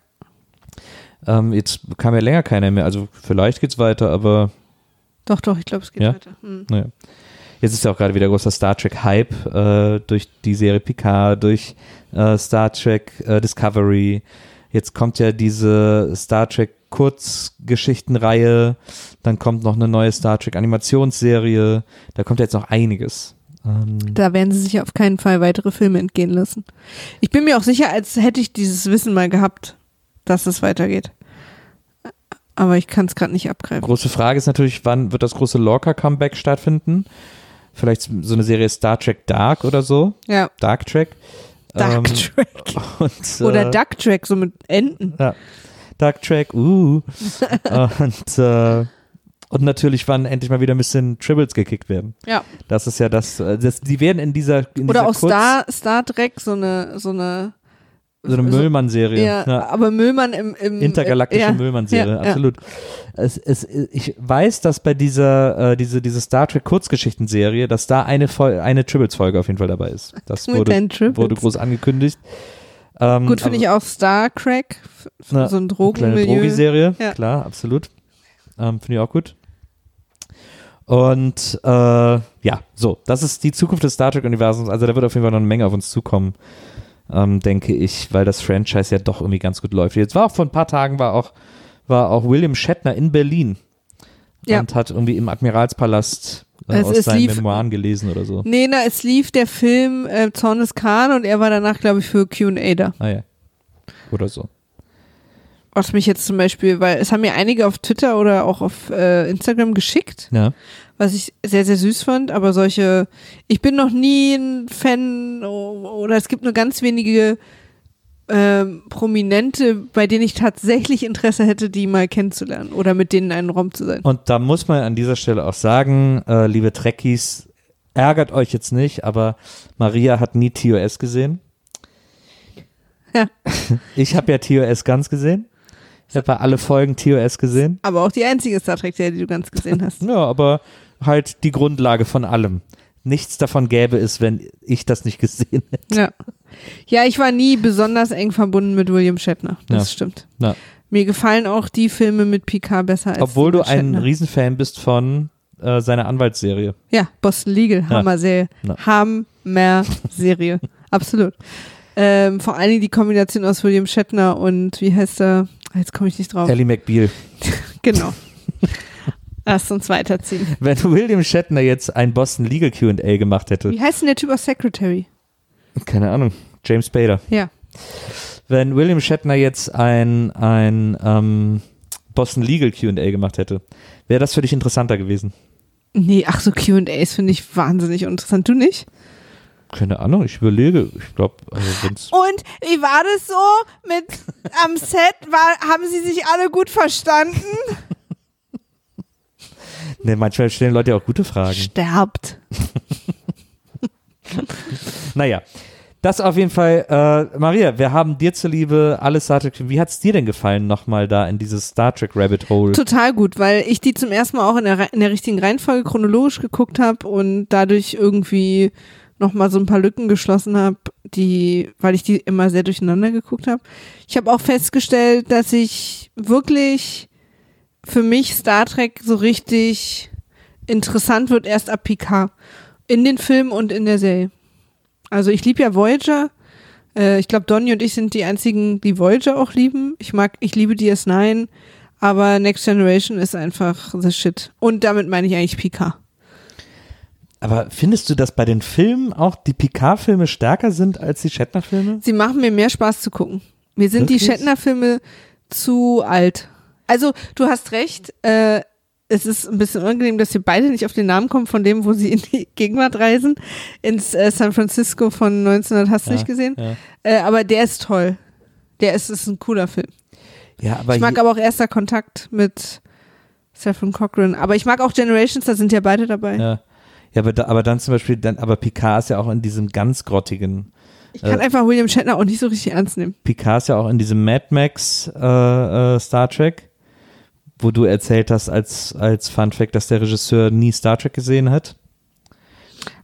S1: Ähm, jetzt kam ja länger keiner mehr. Also vielleicht geht's weiter, aber
S2: Doch, doch, ich glaube, es geht
S1: Ja?
S2: weiter. Hm.
S1: Naja. Jetzt ist ja auch gerade wieder großer Star Trek-Hype äh, durch die Serie Picard, durch äh, Star Trek äh, Discovery. Jetzt kommt ja diese Star Trek Kurzgeschichtenreihe, dann kommt noch eine neue Star Trek Animationsserie, da kommt jetzt noch einiges. Ähm,
S2: Da werden sie sich auf keinen Fall weitere Filme entgehen lassen. Ich bin mir auch sicher, als hätte ich dieses Wissen mal gehabt, dass es weitergeht. Aber ich kann es gerade nicht abgreifen.
S1: große Frage ist natürlich, wann wird das große Lorca-Comeback stattfinden? Vielleicht so eine Serie Star Trek Dark oder so,
S2: Ja,
S1: Dark Trek.
S2: Dark
S1: Ähm,
S2: Track.
S1: und,
S2: Oder
S1: äh,
S2: Duck Track, so mit Enten.
S1: Ja. Dark Track, uh. und, äh, und natürlich, wann endlich mal wieder ein bisschen Tribbles gekickt werden.
S2: Ja.
S1: Das ist ja das, äh, das die werden in dieser, in
S2: Oder
S1: dieser
S2: auch Star, Star Trek, so eine, so eine,
S1: so eine Müllmann-Serie.
S2: ja,
S1: Ja.
S2: aber Müllmann im, im
S1: Intergalaktische
S2: ja,
S1: Müllmann-Serie,
S2: ja,
S1: absolut. Es, es, ich weiß, dass bei dieser, äh, diese, diese Star Trek Kurzgeschichten-Serie, dass da eine, Fol eine Tribbles-Folge auf jeden Fall dabei ist. Das wurde, wurde groß angekündigt. Ähm,
S2: Gut finde ich auch Star f-
S1: Na,
S2: so ein Drogenmilieu.
S1: Drogi-Serie,
S2: Ja.
S1: klar, absolut. Ähm, Finde ich auch gut. Und äh, ja, so, das ist die Zukunft des Star Trek-Universums. Also da wird auf jeden Fall noch eine Menge auf uns zukommen, ähm, denke ich, weil das Franchise ja doch irgendwie ganz gut läuft. Jetzt war auch vor ein paar Tagen war auch, war auch William Shatner in Berlin
S2: Ja.
S1: und hat irgendwie im Admiralspalast äh,
S2: Es-
S1: aus
S2: es
S1: seinen
S2: lief-
S1: Memoiren gelesen oder so.
S2: Nee, na, es lief der Film äh, Zorn des Khan und er war danach, glaube ich, für Q&A da.
S1: Ah ja. Oder so.
S2: Was mich jetzt zum Beispiel, weil es haben mir einige auf Twitter oder auch auf äh, Instagram geschickt,
S1: Ja.
S2: Was ich sehr, sehr süß fand, aber solche, ich bin noch nie ein Fan oder es gibt nur ganz wenige ähm, Prominente, bei denen ich tatsächlich Interesse hätte, die mal kennenzulernen oder mit denen in einem Raum zu sein.
S1: Und da muss man an dieser Stelle auch sagen, äh, liebe Trekkies, ärgert euch jetzt nicht, aber Maria hat nie TOS gesehen.
S2: Ja.
S1: Ich habe ja TOS ganz gesehen. Ich habe ja alle Folgen TOS gesehen.
S2: Aber auch die einzige Star Trek-Serie, die du ganz gesehen hast.
S1: Ja, aber halt die Grundlage von allem. Nichts davon gäbe es, wenn ich das nicht gesehen hätte.
S2: Ja. Ja, ich war nie besonders eng verbunden mit William Shatner. Das
S1: Ja.
S2: stimmt.
S1: Ja.
S2: Mir gefallen auch die Filme mit Picard besser als
S1: Obwohl du ein
S2: Shatner.
S1: Riesenfan bist von äh, seiner Anwaltsserie.
S2: Ja, Boston Legal, Hammer-Serie. Hammer-Serie. Absolut. Ähm, vor allen Dingen die Kombination aus William Shatner und wie heißt er? Jetzt komme ich nicht drauf.
S1: Ellie McBeal.
S2: Genau. Lass uns weiterziehen.
S1: Wenn William Shatner jetzt ein Boston Legal Q&A gemacht hätte,
S2: Wie heißt denn der Typ aus Secretary?
S1: keine Ahnung, James Spader.
S2: Ja.
S1: wenn William Shatner jetzt ein, ein ähm, Boston Legal QA gemacht hätte, wäre das für dich interessanter gewesen?
S2: Nee, ach so, Q&As finde ich wahnsinnig interessant. Du nicht?
S1: Keine Ahnung, ich überlege. Ich glaube, also wenn's.
S2: Und wie war das so mit am Set? War, haben sie sich alle gut verstanden?
S1: Ne, manchmal stellen Leute ja auch gute Fragen.
S2: Sterbt.
S1: Naja. Das auf jeden Fall, äh, Maria, wir haben dir zuliebe alles Star Trek. Wie hat's dir denn gefallen, nochmal da in dieses Star Trek Rabbit Hole?
S2: Total gut, weil ich die zum ersten Mal auch in der, in der richtigen Reihenfolge chronologisch geguckt habe und dadurch irgendwie nochmal so ein paar Lücken geschlossen habe, die, weil ich die immer sehr durcheinander geguckt habe. Ich habe auch festgestellt, dass ich wirklich für mich Star Trek so richtig interessant wird erst ab Picard. In den Filmen und in der Serie. Also ich liebe ja Voyager. Äh, ich glaube, Donny und ich sind die einzigen, die Voyager auch lieben. Ich mag, ich liebe DS9, aber Next Generation ist einfach the shit. Und damit meine ich eigentlich Picard.
S1: Aber findest du, dass bei den Filmen auch die Picard-Filme stärker sind als die Shatner-Filme?
S2: Sie machen mir mehr Spaß zu gucken. Mir sind die
S1: Wirklich?
S2: Shatner-Filme zu alt. Also, du hast recht, äh, es ist ein bisschen unangenehm, dass wir beide nicht auf den Namen kommen von dem, wo sie in die Gegenwart reisen, ins äh, San Francisco von 1900, hast du
S1: Ja,
S2: nicht gesehen?
S1: Ja,
S2: Äh, aber der ist toll. Der ist, ist ein cooler Film.
S1: ja aber
S2: Ich mag aber auch erster Kontakt mit Saffron Cochran. Aber ich mag auch Generations, da sind ja beide dabei.
S1: Ja, ja aber, da, aber dann zum Beispiel, dann, aber Picard ist ja auch in diesem ganz grottigen,
S2: Ich kann
S1: Äh.
S2: einfach William Shatner auch nicht so richtig ernst nehmen.
S1: Picard ist ja auch in diesem Mad Max äh, äh, Star Trek, wo du erzählt hast als, als Fun Fact, dass der Regisseur nie Star Trek gesehen hat,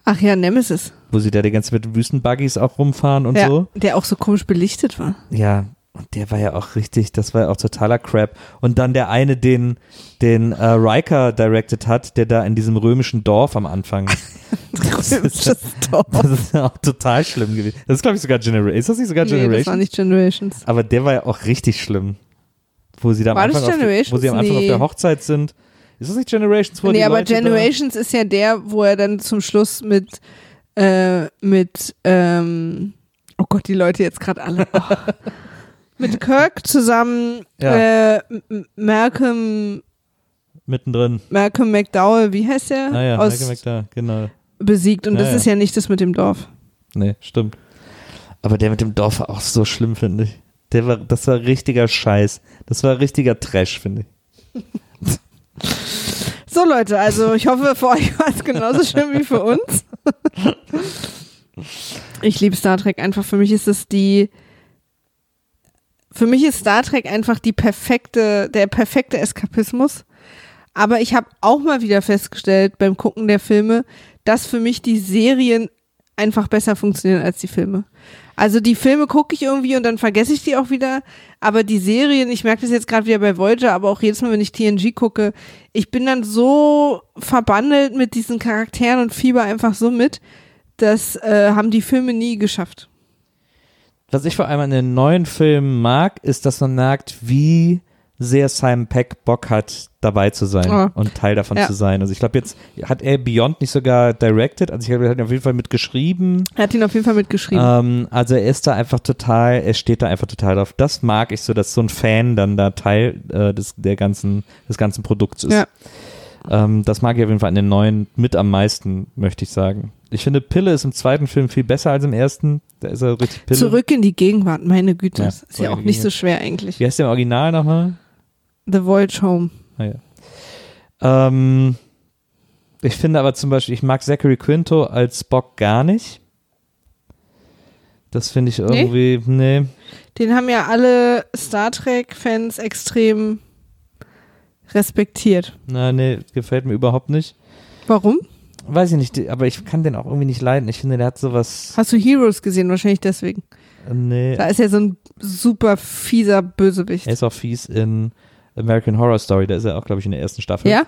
S2: Ach ja, Nemesis.
S1: wo sie da die ganze mit Wüstenbuggies auch rumfahren und
S2: ja,
S1: so.
S2: Der auch so komisch belichtet war.
S1: Ja, Und der war ja auch richtig, das war ja auch totaler Crap. Und dann der eine, den, den äh, Riker directed hat, der da in diesem römischen Dorf am Anfang. das, ist, das ist ja auch total schlimm gewesen. Das ist, glaube ich, sogar Generations. Ist das nicht sogar
S2: Nee,
S1: Generations?
S2: das war nicht Generations.
S1: Aber der war ja auch richtig schlimm. Wo sie da am Anfang, auf,
S2: Generations?
S1: wo sie am Anfang auf
S2: Nee.
S1: der Hochzeit sind. Ist das nicht Generations? Wo
S2: Nee,
S1: die
S2: aber
S1: Leute
S2: Generations ist ja der, wo er dann zum Schluss mit, äh, mit, ähm, oh Gott, die Leute jetzt gerade alle. Oh. mit Kirk zusammen
S1: Ja.
S2: äh, Malcolm,
S1: Da mittendrin.
S2: Malcolm McDowell, wie heißt der?
S1: Naja,
S2: Aus,
S1: Michael McDowell, genau.
S2: besiegt. Und
S1: Ja,
S2: das
S1: ja.
S2: ist ja nicht das mit dem Dorf.
S1: Nee, stimmt. Aber der mit dem Dorf war auch so schlimm, finde ich. Der war, das war richtiger Scheiß. Das war richtiger Trash, finde ich.
S2: So Leute, also ich hoffe, für euch war es genauso schlimm wie für uns. Ich liebe Star Trek einfach. Für mich ist es die. Für mich ist Star Trek einfach die perfekte, der perfekte Eskapismus. Aber ich habe auch mal wieder festgestellt beim Gucken der Filme, dass für mich die Serien einfach besser funktionieren als die Filme. Also die Filme gucke ich irgendwie und dann vergesse ich die auch wieder. Aber die Serien, ich merke das jetzt gerade wieder bei Voyager, aber auch jedes Mal, wenn ich TNG gucke, ich bin dann so verbandelt mit diesen Charakteren und fieber einfach so mit. Das äh, haben die Filme nie geschafft.
S1: Was ich vor allem an den neuen Filmen mag, ist, dass man merkt, wie sehr Simon Peck Bock hat, dabei zu sein
S2: Oh.
S1: und Teil davon
S2: Ja.
S1: zu sein. Also ich glaube jetzt, hat er Beyond nicht sogar directed? Also ich glaube, er hat ihn auf jeden Fall mitgeschrieben.
S2: Er hat ihn auf jeden Fall mitgeschrieben.
S1: Ähm, also er ist da einfach total, er steht da einfach total drauf. Das mag ich so, dass so ein Fan dann da Teil äh, des, der ganzen, des ganzen Produkts ist.
S2: Ja.
S1: Ähm, das mag ich auf jeden Fall an den neuen mit am meisten, möchte ich sagen. Ich finde, Pille ist im zweiten Film viel besser als im ersten. Da ist er richtig Pille.
S2: Zurück in die Gegenwart, meine Güte.
S1: Ja,
S2: das ist ja auch nicht so schwer eigentlich.
S1: Wie heißt der im Original nochmal?
S2: The Voyage Home.
S1: Ah, ja. ähm, ich finde aber zum Beispiel, ich mag Zachary Quinto als Spock gar nicht. Das finde ich irgendwie, nee.
S2: Den haben ja alle Star Trek-Fans extrem respektiert.
S1: Na, nee, gefällt mir überhaupt nicht.
S2: Warum?
S1: Weiß ich nicht, aber ich kann den auch irgendwie nicht leiden. Ich finde, der hat sowas.
S2: Hast du Heroes gesehen? Wahrscheinlich deswegen.
S1: äh, Nee.
S2: Da ist er so ein super fieser Bösewicht.
S1: Er ist auch fies in American Horror Story, da ist er auch, glaube ich, in der ersten Staffel.
S2: Ja?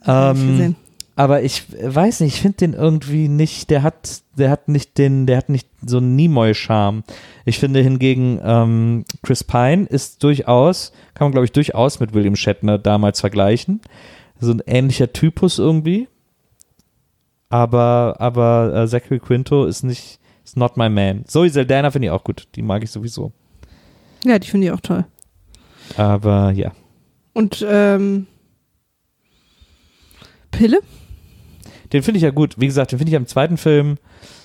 S2: Ich
S1: Ähm, aber ich weiß nicht, ich finde den irgendwie nicht, der hat, der hat nicht den, der hat nicht so einen Nimoy-Charme. Ich finde hingegen, ähm, Chris Pine ist durchaus, kann man glaube ich durchaus mit William Shatner damals vergleichen. So ein ähnlicher Typus irgendwie. Aber, aber äh, Zachary Quinto ist nicht, ist not my man. Zoe Saldana finde ich auch gut, die mag ich sowieso.
S2: Ja, die finde ich auch toll.
S1: Aber ja.
S2: Und ähm, Pille?
S1: Den finde ich ja gut. Wie gesagt, den finde ich am zweiten Film,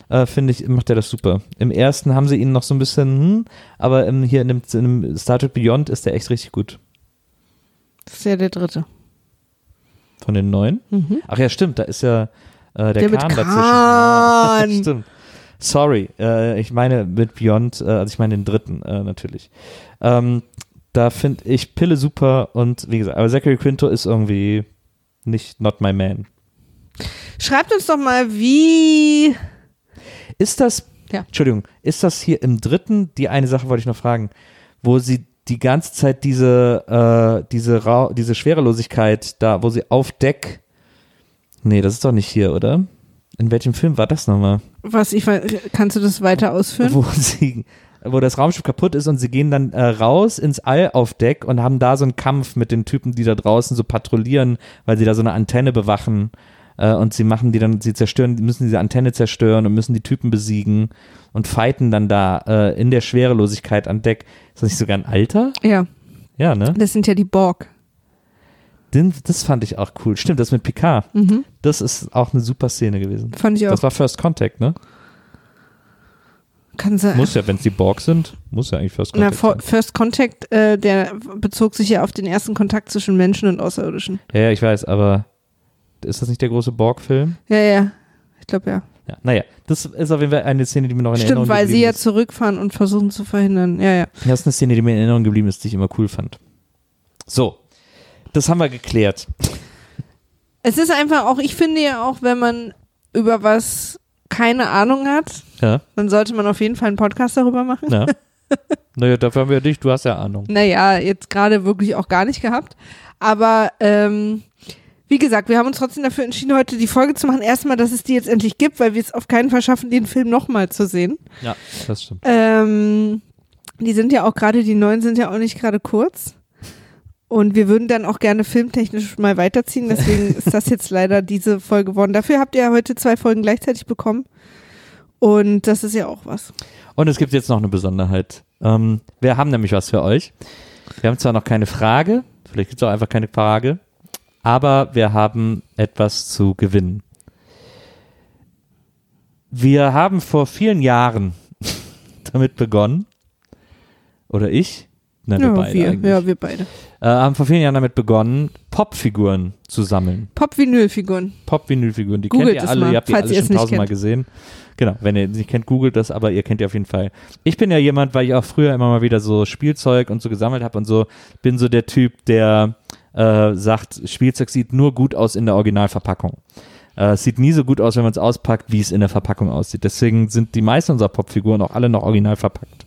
S1: äh, finde ich, macht er das super. Im ersten haben sie ihn noch so ein bisschen, hm, aber im, hier in dem, in dem Star Trek Beyond ist der echt richtig gut.
S2: Das ist ja der dritte.
S1: Von den neuen.
S2: Mhm.
S1: Ach ja, stimmt, da ist ja äh, der,
S2: Der mit
S1: Kahn dazwischen.
S2: Kahn.
S1: Ja, stimmt. Sorry, äh, ich meine mit Beyond, äh, also ich meine den dritten äh, natürlich. Ähm, da finde ich Pille super und wie gesagt, aber Zachary Quinto ist irgendwie nicht not my man.
S2: Schreibt uns doch mal, wie.
S1: Ist das,
S2: Ja.
S1: Entschuldigung, ist das hier im dritten, die eine Sache wollte ich noch fragen, wo sie die ganze Zeit diese, äh, diese, Ra diese Schwerelosigkeit da, wo sie auf Deck, nee, das ist doch nicht hier, oder? In welchem Film war das nochmal?
S2: Was ich kannst du das weiter ausführen?
S1: Wo sie, wo das Raumschiff kaputt ist und sie gehen dann äh, raus ins All auf Deck und haben da so einen Kampf mit den Typen, die da draußen so patrouillieren, weil sie da so eine Antenne bewachen äh, und sie machen die dann, sie zerstören, müssen diese Antenne zerstören und müssen die Typen besiegen und fighten dann da äh, in der Schwerelosigkeit an Deck. Ist das nicht sogar ein Alter?
S2: Ja,
S1: Ja, ne?
S2: das sind ja die Borg.
S1: Den, das fand ich auch cool. Stimmt, das mit Picard.
S2: Mhm.
S1: Das ist auch eine super Szene gewesen.
S2: Fand ich auch.
S1: Das war First Contact, ne?
S2: Kann sein.
S1: Muss ja, wenn es die Borg sind, muss ja eigentlich First
S2: Na,
S1: Contact
S2: For-
S1: sein.
S2: First Contact, äh, der bezog sich ja auf den ersten Kontakt zwischen Menschen und Außerirdischen.
S1: Ja, ja, ich weiß, aber ist das nicht der große Borg-Film?
S2: Ja, ja. Ich glaube ja.
S1: Ja, naja, das ist auf jeden Fall eine Szene, die mir noch in Erinnerung
S2: Stimmt, weil sie
S1: geblieben
S2: ja
S1: ist.
S2: zurückfahren und versuchen zu verhindern. Ja, ja.
S1: Das ist eine Szene, die mir in Erinnerung geblieben ist, die ich immer cool fand. So, das haben wir geklärt.
S2: Es ist einfach auch, ich finde ja auch, wenn man über was keine Ahnung hat,
S1: Ja,
S2: dann sollte man auf jeden Fall einen Podcast darüber machen.
S1: ja. naja, dafür haben wir dich, du hast ja Ahnung.
S2: Naja, jetzt gerade wirklich auch gar nicht gehabt. Aber ähm, wie gesagt, wir haben uns trotzdem dafür entschieden, heute die Folge zu machen. Erstmal, dass es die jetzt endlich gibt, weil wir es auf keinen Fall schaffen, den Film nochmal zu sehen.
S1: Ja, das stimmt.
S2: Ähm, die sind ja auch gerade, die neuen sind ja auch nicht gerade kurz. Und wir würden dann auch gerne filmtechnisch mal weiterziehen. Deswegen ist das jetzt leider diese Folge geworden. Dafür habt ihr ja heute zwei Folgen gleichzeitig bekommen. Und das ist ja auch was.
S1: Und es gibt jetzt noch eine Besonderheit. Ähm, wir haben nämlich was für euch. Wir haben zwar noch keine Frage, vielleicht gibt es auch einfach keine Frage, aber wir haben etwas zu gewinnen. Wir haben vor vielen Jahren damit begonnen, oder ich, nein, wir
S2: ja,
S1: beide
S2: wir,
S1: eigentlich,
S2: ja, wir beide.
S1: Äh, haben vor vielen Jahren damit begonnen, Popfiguren zu sammeln.
S2: Pop-Vinylfiguren.
S1: Pop-Vinylfiguren, die
S2: Googelt
S1: kennt ihr alle,
S2: mal,
S1: ihr habt die alle schon tausendmal gesehen. Genau, wenn ihr nicht kennt, googelt das, aber ihr kennt die auf jeden Fall. Ich bin ja jemand, weil ich auch früher immer mal wieder so Spielzeug und so gesammelt habe und so, bin so der Typ, der äh, sagt, Spielzeug sieht nur gut aus in der Originalverpackung. Äh, es sieht nie so gut aus, wenn man es auspackt, wie es in der Verpackung aussieht. Deswegen sind die meisten unserer Popfiguren auch alle noch original verpackt.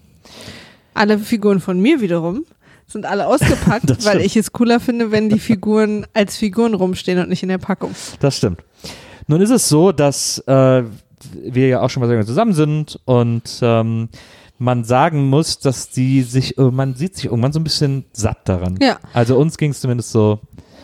S2: Alle Figuren von mir wiederum sind alle ausgepackt, weil ich es cooler finde, wenn die Figuren als Figuren rumstehen und nicht in der Packung.
S1: Das stimmt. Nun ist es so, dass äh, wir ja auch schon mal sehr lange zusammen sind und ähm, man sagen muss, dass die sich, äh, man sieht sich irgendwann so ein bisschen satt daran.
S2: Ja.
S1: Also uns ging es zumindest so,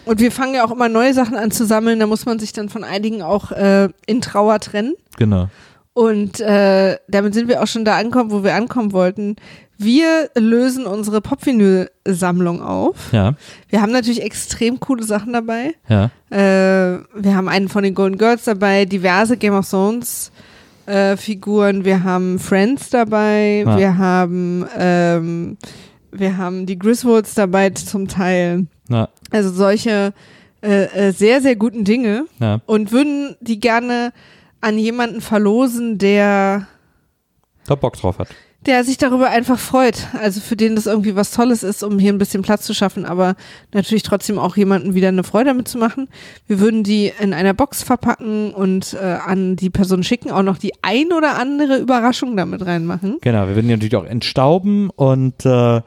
S2: Und wir fangen ja auch immer neue Sachen an zu sammeln, da muss man sich dann von einigen auch äh, in Trauer trennen.
S1: genau.
S2: Und äh, damit sind wir auch schon da angekommen, wo wir ankommen wollten. Wir lösen unsere Pop-Vinyl-Sammlung auf.
S1: Ja,
S2: Wir haben natürlich extrem coole Sachen dabei.
S1: ja,
S2: Äh, wir haben einen von den Golden Girls dabei, diverse Game of Thrones äh, Figuren. Wir haben Friends dabei.
S1: Ja.
S2: Wir haben ähm, wir haben die Griswolds dabei zum Teil.
S1: ja,
S2: Also solche äh, äh, sehr sehr guten Dinge
S1: ja.
S2: und würden die gerne an jemanden verlosen, der
S1: Da Bock drauf hat.
S2: Der sich darüber einfach freut. Also für den das irgendwie was Tolles ist, um hier ein bisschen Platz zu schaffen, aber natürlich trotzdem auch jemanden wieder eine Freude damit zu machen. Wir würden die in einer Box verpacken und äh, an die Person schicken, auch noch die ein oder andere Überraschung damit reinmachen.
S1: Genau, wir werden die natürlich auch entstauben und äh,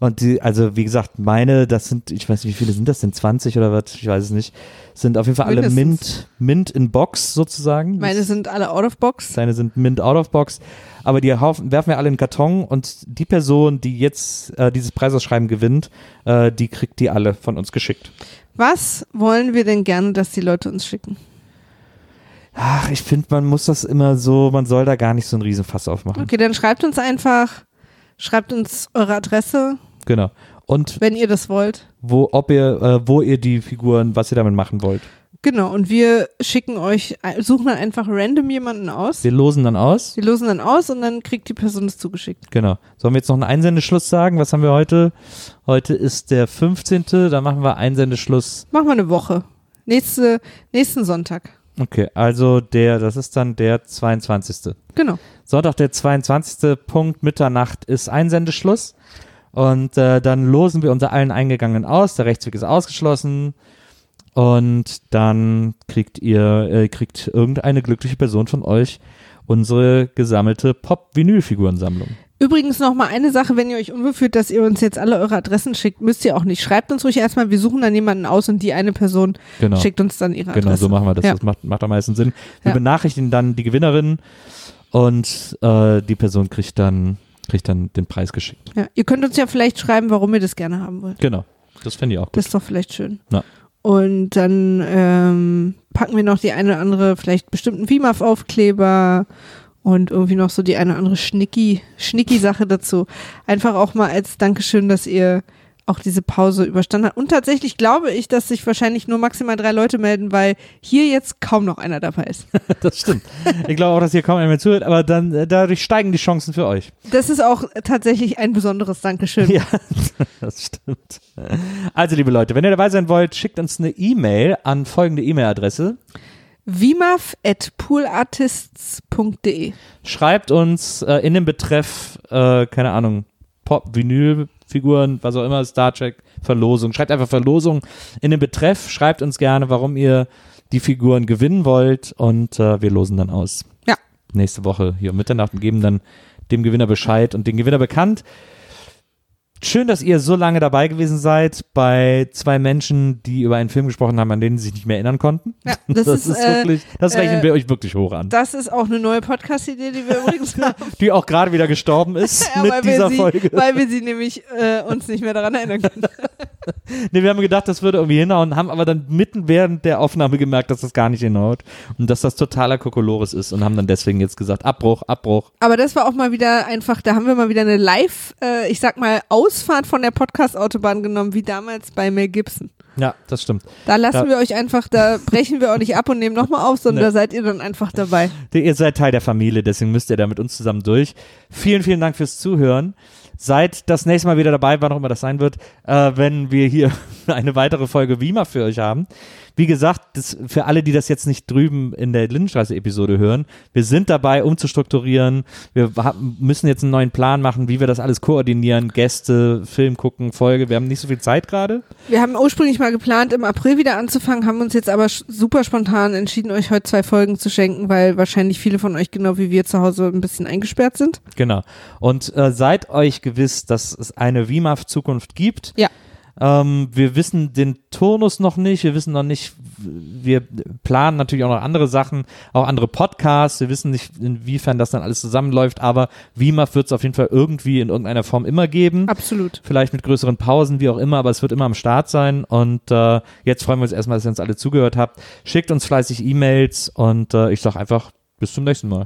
S1: und die, also wie gesagt, meine, das sind, ich weiß nicht, wie viele sind das denn, 20 oder was, ich weiß es nicht, sind auf jeden Fall alle Mint,
S2: Mindestens.
S1: Mint in Box sozusagen.
S2: Meine sind alle out of box.
S1: Seine sind Mint out of Box. Aber die haufen, werfen wir alle in den Karton und die Person, die jetzt äh, dieses Preisausschreiben gewinnt, äh, die kriegt die alle von uns geschickt.
S2: Was wollen wir denn gerne, dass die Leute uns schicken?
S1: Ach, ich finde, man muss das immer so, man soll da gar nicht so einen Riesenfass aufmachen.
S2: Okay, dann schreibt uns einfach, schreibt uns eure Adresse,
S1: Genau. Und
S2: wenn ihr das wollt.
S1: wo, ob ihr, äh, wo ihr die Figuren, was ihr damit machen wollt.
S2: Genau, und wir schicken euch, äh, suchen dann einfach random jemanden aus.
S1: Wir losen dann aus.
S2: Wir losen dann aus und dann kriegt die Person das zugeschickt.
S1: Genau. Sollen wir jetzt noch einen Einsendeschluss sagen? Was haben wir heute? Heute ist der 15. Da machen wir Einsendeschluss.
S2: Machen wir eine Woche. Nächste, nächsten Sonntag.
S1: Okay, also der, das ist dann der 22.
S2: Genau.
S1: Sonntag, der 22. Punkt Mitternacht ist Einsendeschluss. Und äh, dann losen wir unter allen Eingegangenen aus. Der Rechtsweg ist ausgeschlossen. Und dann kriegt ihr, äh, kriegt irgendeine glückliche Person von euch unsere gesammelte Pop-Vinyl-Figurensammlung.
S2: Übrigens noch mal eine Sache, wenn ihr euch unwohl fühlt, dass ihr uns jetzt alle eure Adressen schickt, müsst ihr auch nicht. Schreibt uns ruhig erstmal, wir suchen dann jemanden aus und die eine Person
S1: Genau.
S2: schickt uns dann ihre Adresse.
S1: Genau, so machen wir das.
S2: Ja.
S1: Das macht, macht am meisten Sinn. Wir
S2: Ja.
S1: benachrichtigen dann die Gewinnerin und äh, die Person kriegt dann, kriegt dann den Preis geschickt.
S2: Ja. Ihr könnt uns ja vielleicht schreiben, warum ihr das gerne haben wollt.
S1: Genau. Das fände ich auch gut.
S2: Das ist doch vielleicht schön.
S1: Ja.
S2: Und dann ähm, packen wir noch die eine oder andere, vielleicht bestimmten VMAF-Aufkleber und irgendwie noch so die eine oder andere Schnicki, Schnicki-Sache dazu. Einfach auch mal als Dankeschön, dass ihr auch diese Pause überstanden habt. Und tatsächlich glaube ich, dass sich wahrscheinlich nur maximal drei Leute melden, weil hier jetzt kaum noch einer dabei ist.
S1: Das stimmt. Ich glaube auch, dass hier kaum einer mehr zuhört, aber dann äh, dadurch steigen die Chancen für euch.
S2: Das ist auch tatsächlich ein besonderes Dankeschön.
S1: Ja, das stimmt. Also, liebe Leute, wenn ihr dabei sein wollt, schickt uns eine E-Mail an folgende E-Mail-Adresse.
S2: vimaf.poolartists.de
S1: Schreibt uns äh, in den Betreff, äh, keine Ahnung, Pop, Vinyl, Figuren, was auch immer, Star Trek, Verlosung. Schreibt einfach Verlosung in den Betreff. Schreibt uns gerne, warum ihr die Figuren gewinnen wollt und äh, wir losen dann aus.
S2: Ja.
S1: Nächste Woche hier um Mitternacht und geben dann dem Gewinner Bescheid und den Gewinner bekannt. Schön, dass ihr so lange dabei gewesen seid bei zwei Menschen, die über einen Film gesprochen haben, an den sie sich nicht mehr erinnern konnten.
S2: Ja, das, ist, äh,
S1: wirklich, das rechnen
S2: äh,
S1: wir euch wirklich hoch an.
S2: Das ist auch eine neue Podcast-Idee, die wir übrigens haben.
S1: Die auch gerade wieder gestorben ist
S2: Ja,
S1: mit
S2: weil
S1: dieser
S2: wir sie,
S1: Folge.
S2: Weil wir sie nämlich äh, uns nicht mehr daran erinnern können.
S1: Nee, wir haben gedacht, das würde irgendwie hinhauen, haben aber dann mitten während der Aufnahme gemerkt, dass das gar nicht hinhaut und dass das totaler Kokolores ist und haben dann deswegen jetzt gesagt, Abbruch, Abbruch.
S2: Aber das war auch mal wieder einfach, da haben wir mal wieder eine Live, äh, ich sag mal, Ausfahrt von der Podcast-Autobahn genommen, wie damals bei Mel Gibson.
S1: Ja, das stimmt.
S2: Da lassen
S1: Da-
S2: wir euch einfach, da brechen wir auch nicht ab und nehmen nochmal auf, sondern
S1: Nee.
S2: da seid ihr dann einfach dabei.
S1: Ihr seid Teil der Familie, deswegen müsst ihr da mit uns zusammen durch. Vielen, vielen Dank fürs Zuhören. Seid das nächste Mal wieder dabei, wann auch immer das sein wird, äh, wenn wir hier eine weitere Folge Wima für euch haben. Wie gesagt, das, für alle, die das jetzt nicht drüben in der Lindenstraße-Episode hören, wir sind dabei, umzustrukturieren. Wir müssen jetzt einen neuen Plan machen, wie wir das alles koordinieren. Gäste, Film gucken, Folge. Wir haben nicht so viel Zeit gerade.
S2: Wir haben ursprünglich mal geplant, im April wieder anzufangen, haben uns jetzt aber super spontan entschieden, euch heute zwei Folgen zu schenken, weil wahrscheinlich viele von euch genau wie wir zu Hause ein bisschen eingesperrt sind.
S1: Genau. Und äh, seid euch gewiss, dass es eine WIMAF-Zukunft gibt.
S2: Ja.
S1: Ähm, wir wissen den Turnus noch nicht, wir wissen noch nicht, wir planen natürlich auch noch andere Sachen, auch andere Podcasts, wir wissen nicht, inwiefern das dann alles zusammenläuft, aber WIMAF wird es auf jeden Fall irgendwie in irgendeiner Form immer geben.
S2: Absolut.
S1: Vielleicht mit größeren Pausen, wie auch immer, aber es wird immer am Start sein. Und äh, jetzt freuen wir uns erstmal, dass ihr uns alle zugehört habt. Schickt uns fleißig E-Mails und äh, ich sage einfach bis zum nächsten Mal.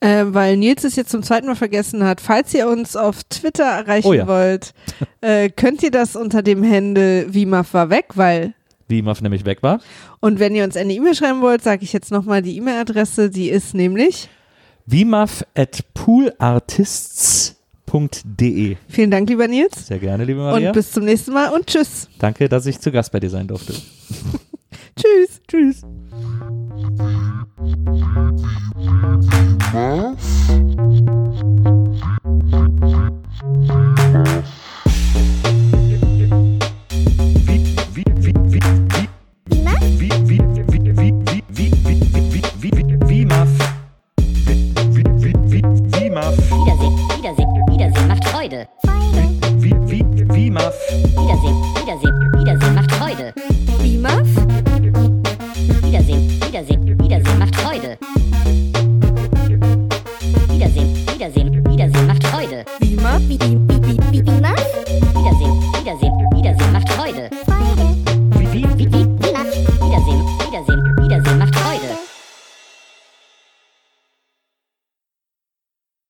S2: Äh, weil Nils es jetzt zum zweiten Mal vergessen hat, falls ihr uns auf Twitter erreichen
S1: Oh ja.
S2: wollt, äh, könnt ihr das unter dem Handle Wimaf war weg, weil
S1: WIMAF nämlich weg war.
S2: und wenn ihr uns eine E-Mail schreiben wollt, sage ich jetzt nochmal die E-Mail-Adresse, die ist nämlich
S1: wimaf at poolartists.de.
S2: vielen Dank, lieber Nils.
S1: Sehr gerne, liebe Maria.
S2: Und bis zum nächsten Mal und tschüss.
S1: Danke, dass ich zu Gast bei dir sein durfte.
S2: Tschüss.
S1: Tschüss.
S3: Wiedersehen, Wiedersehen, Wiedersehen macht Freude. Wiedersehen, Wiedersehen, Wiedersehen Wiedersehen,